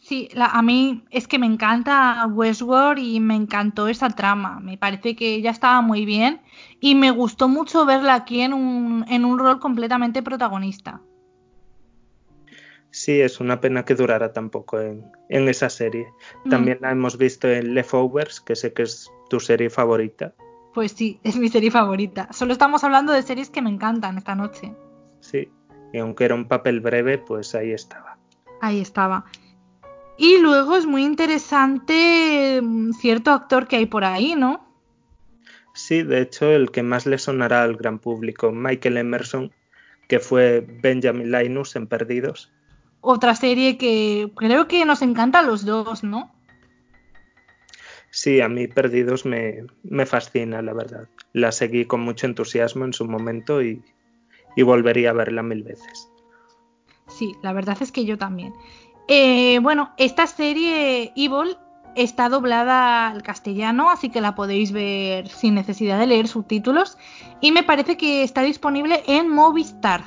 Sí, a mí es que me encanta Westworld y me encantó esa trama. Me parece que ella estaba muy bien y me gustó mucho verla aquí en un, en un rol completamente protagonista. Sí, es una pena que durara tan poco en, esa serie. Mm. También la hemos visto en Leftovers, que sé que es tu serie favorita. Pues sí, [LAUGHS] es mi serie favorita. Solo estamos hablando de series que me encantan esta noche. Sí, y aunque era un papel breve, pues ahí estaba. Ahí estaba. Y luego es muy interesante mm, cierto actor que hay por ahí, ¿no? Sí, de hecho, el que más le sonará al gran público, Michael Emerson, que fue Benjamin Linus en Perdidos otra serie que creo que nos encanta a los dos, ¿no? Sí, a mí Perdidos me, fascina, la verdad. La seguí con mucho entusiasmo en su momento y, volvería a verla mil veces. Sí, la verdad es que yo también. Eh, bueno, esta serie Evil está doblada al castellano, así que la podéis ver sin necesidad de leer subtítulos. Y me parece que está disponible en Movistar.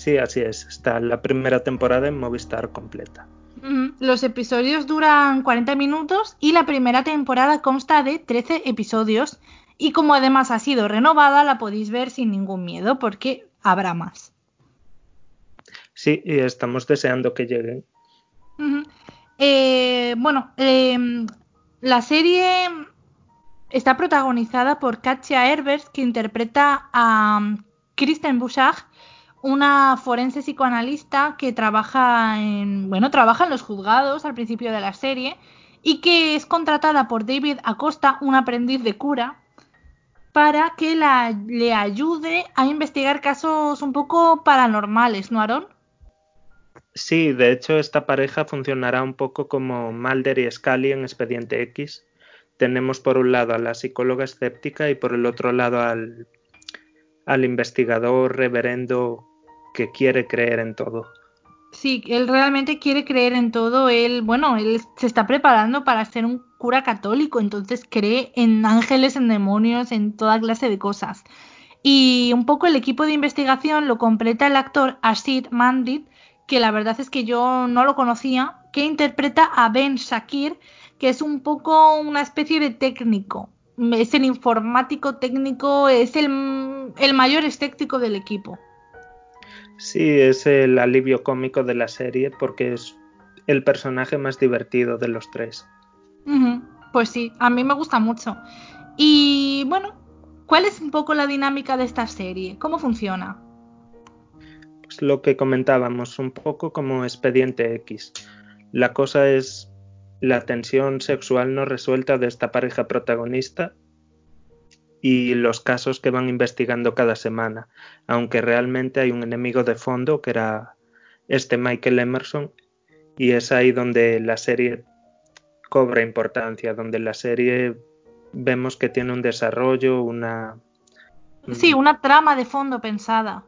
Sí, así es. Está la primera temporada en Movistar completa. Los episodios duran 40 minutos y la primera temporada consta de 13 episodios. Y como además ha sido renovada, la podéis ver sin ningún miedo porque habrá más. Sí, y estamos deseando que lleguen. Eh, bueno, em, la serie está protagonizada por Katja Herbert, que interpreta a Kristen Bouchard, una forense psicoanalista que trabaja en, bueno, trabaja en los juzgados al principio de la serie y que es contratada por David Acosta, un aprendiz de cura, para que la, le ayude a investigar casos un poco paranormales, ¿no, Aaron? Sí, de hecho esta pareja funcionará un poco como Mulder y Scully en Expediente X. Tenemos por un lado a la psicóloga escéptica y por el otro lado al, al investigador reverendo que quiere creer en todo. Sí, él realmente quiere creer en todo. Él, bueno, él se está preparando para ser un cura católico, entonces cree en ángeles, en demonios, en toda clase de cosas. Y un poco el equipo de investigación lo completa el actor Asid Mandit, que la verdad es que yo no lo conocía, que interpreta a Ben Shakir, que es un poco una especie de técnico. Es el informático técnico, es el, el mayor escéptico del equipo. Sí, es el alivio cómico de la serie porque es el personaje más divertido de los tres. Pues sí, a mí me gusta mucho. Y bueno, ¿cuál es un poco la dinámica de esta serie? ¿Cómo funciona? Pues lo que comentábamos, un poco como expediente X. La cosa es la tensión sexual no resuelta de esta pareja protagonista y los casos que van investigando cada semana, aunque realmente hay un enemigo de fondo que era este Michael Emerson y es ahí donde la serie cobra importancia, donde la serie vemos que tiene un desarrollo, una... Sí, una trama de fondo pensada.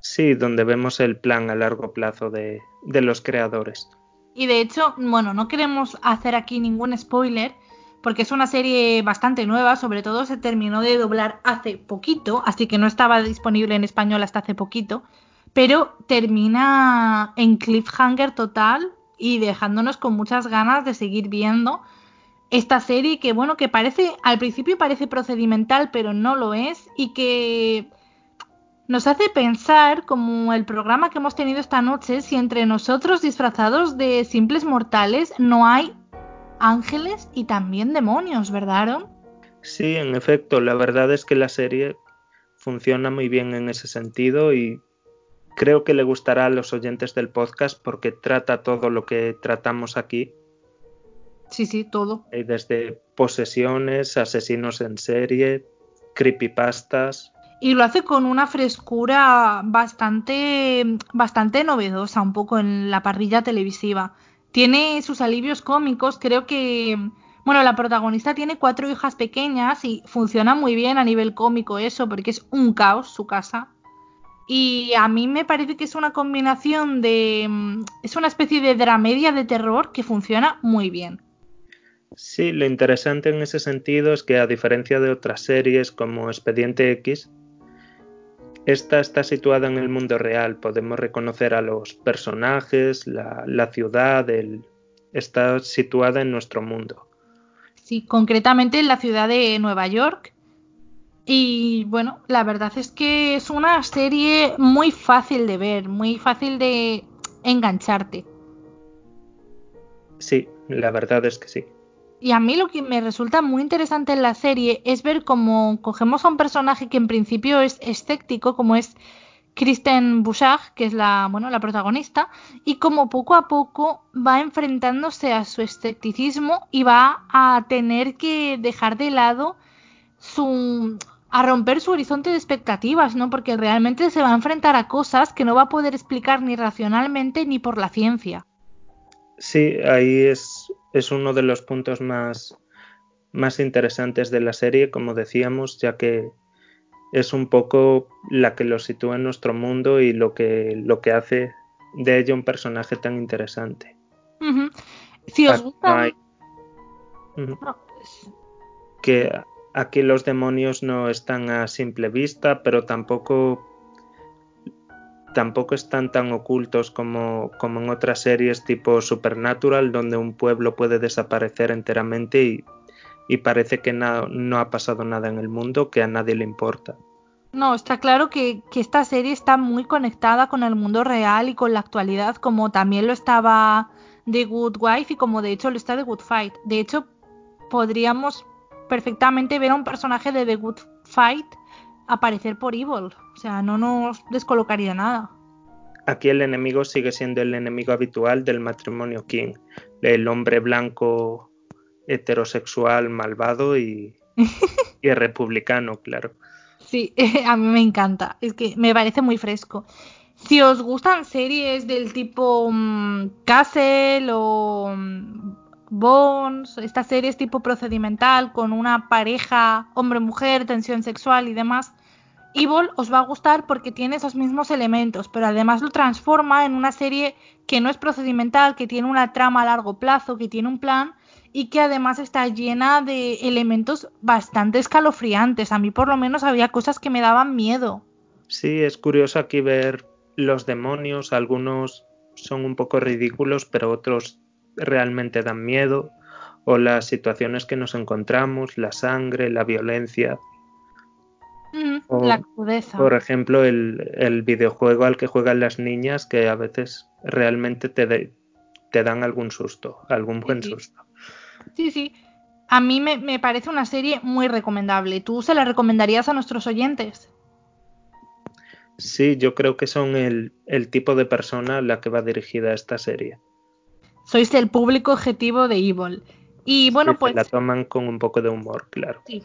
Sí, donde vemos el plan a largo plazo de, de los creadores. Y de hecho, bueno, no queremos hacer aquí ningún spoiler, porque es una serie bastante nueva, sobre todo se terminó de doblar hace poquito, así que no estaba disponible en español hasta hace poquito, pero termina en cliffhanger total y dejándonos con muchas ganas de seguir viendo esta serie que bueno, que parece al principio parece procedimental, pero no lo es y que nos hace pensar, como el programa que hemos tenido esta noche, si entre nosotros disfrazados de simples mortales no hay ángeles y también demonios, ¿verdad, Aaron? Sí, en efecto, la verdad es que la serie funciona muy bien en ese sentido y creo que le gustará a los oyentes del podcast porque trata todo lo que tratamos aquí. Sí, sí, todo. Desde posesiones, asesinos en serie, creepypastas. y lo hace con una frescura bastante, bastante novedosa, un poco en la parrilla televisiva. Tiene sus alivios cómicos, creo que, bueno, la protagonista tiene cuatro hijas pequeñas y funciona muy bien a nivel cómico eso, porque es un caos su casa. Y a mí me parece que es una combinación de... es una especie de dramedia de terror que funciona muy bien. Sí, lo interesante en ese sentido es que a diferencia de otras series como Expediente X, esta está situada en el mundo real. Podemos reconocer a los personajes, la, la ciudad, el, está situada en nuestro mundo. Sí, concretamente en la ciudad de Nueva York. Y bueno, la verdad es que es una serie muy fácil de ver, muy fácil de engancharte. Sí, la verdad es que sí. Y a mí lo que me resulta muy interesante en la serie es ver cómo cogemos a un personaje que en principio es escéptico, como es Kristen Bouchard, que es la, bueno, la protagonista, y cómo poco a poco va enfrentándose a su escepticismo y va a tener que dejar de lado su a romper su horizonte de expectativas, ¿no? Porque realmente se va a enfrentar a cosas que no va a poder explicar ni racionalmente ni por la ciencia. Sí, ahí es es uno de los puntos más, más interesantes de la serie, como decíamos, ya que es un poco la que lo sitúa en nuestro mundo y lo que, lo que hace de ella un personaje tan interesante. Si os gusta... Que aquí los demonios no están a simple vista, pero tampoco tampoco están tan ocultos como, como en otras series tipo Supernatural, donde un pueblo puede desaparecer enteramente y, y parece que no ha pasado nada en el mundo, que a nadie le importa. No, está claro que, que, esta serie está muy conectada con el mundo real y con la actualidad, como también lo estaba The Good Wife y como de hecho lo está The Good Fight. De hecho, podríamos perfectamente ver a un personaje de The Good Fight aparecer por Evil. O sea, no nos descolocaría nada. Aquí el enemigo sigue siendo el enemigo habitual del matrimonio King, el hombre blanco heterosexual malvado y, [LAUGHS] y republicano, claro. Sí, [LAUGHS] a mí me encanta, es que me parece muy fresco. Si os gustan series del tipo um, Castle o um, Bones, estas series tipo procedimental con una pareja hombre-mujer, tensión sexual y demás, Evil os va a gustar porque tiene esos mismos elementos, pero además lo transforma en una serie que no es procedimental, que tiene una trama a largo plazo, que tiene un plan y que además está llena de elementos bastante escalofriantes. A mí por lo menos había cosas que me daban miedo. Sí, es curioso aquí ver los demonios, algunos son un poco ridículos, pero otros realmente dan miedo, o las situaciones que nos encontramos, la sangre, la violencia, la crudeza. Por ejemplo, el, videojuego al que juegan las niñas que a veces realmente te, te dan algún susto, algún buen susto. Sí, sí. A mí me, parece una serie muy recomendable. ¿Tú se la recomendarías a nuestros oyentes? Sí, yo creo que son el, el tipo de persona a la que va dirigida esta serie. Sois el público objetivo de Evil. Y bueno, pues. la toman con un poco de humor, claro. Sí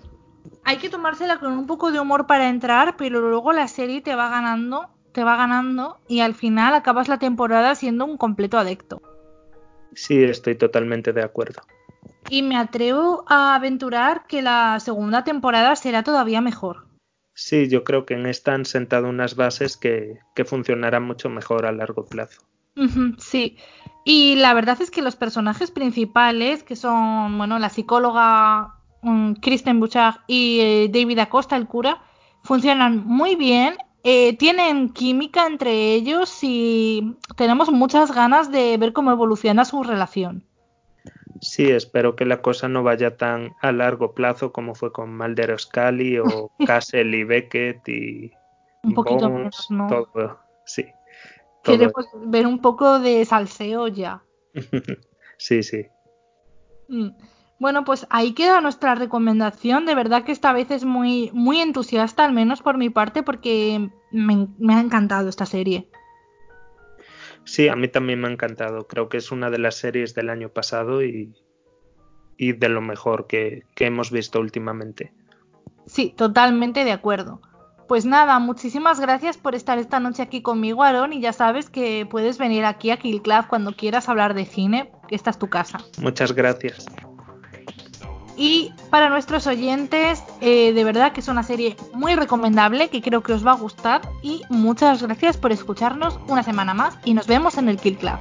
hay que tomársela con un poco de humor para entrar, pero luego la serie te va ganando, te va ganando y al final acabas la temporada siendo un completo adicto. Sí, estoy totalmente de acuerdo. Y me atrevo a aventurar que la segunda temporada será todavía mejor. Sí, yo creo que en esta han sentado unas bases que, que funcionarán mucho mejor a largo plazo. sí, y la verdad es que los personajes principales, que son, bueno, la psicóloga Kristen Bouchard y eh, David Acosta, el cura, funcionan muy bien, eh, tienen química entre ellos y tenemos muchas ganas de ver cómo evoluciona su relación. Sí, espero que la cosa no vaya tan a largo plazo como fue con Mulder Scully o [LAUGHS] Castle y Beckett y un poquito menos, ¿no? Todo, sí. Queremos ver un poco de salseo ya. [LAUGHS] sí, sí. Mm. Bueno, pues ahí queda nuestra recomendación. De verdad que esta vez es muy, muy entusiasta, al menos por mi parte, porque me, ha encantado esta serie. Sí, a mí también me ha encantado. Creo que es una de las series del año pasado y, y de lo mejor que, que hemos visto últimamente. Sí, totalmente de acuerdo. Pues nada, muchísimas gracias por estar esta noche aquí conmigo, Aaron, y ya sabes que puedes venir aquí a Kill Club cuando quieras hablar de cine, esta es tu casa. Muchas gracias. Y para nuestros oyentes, eh, de verdad que es una serie muy recomendable, que creo que os va a gustar, y muchas gracias por escucharnos una semana más, y nos vemos en el Kill Club.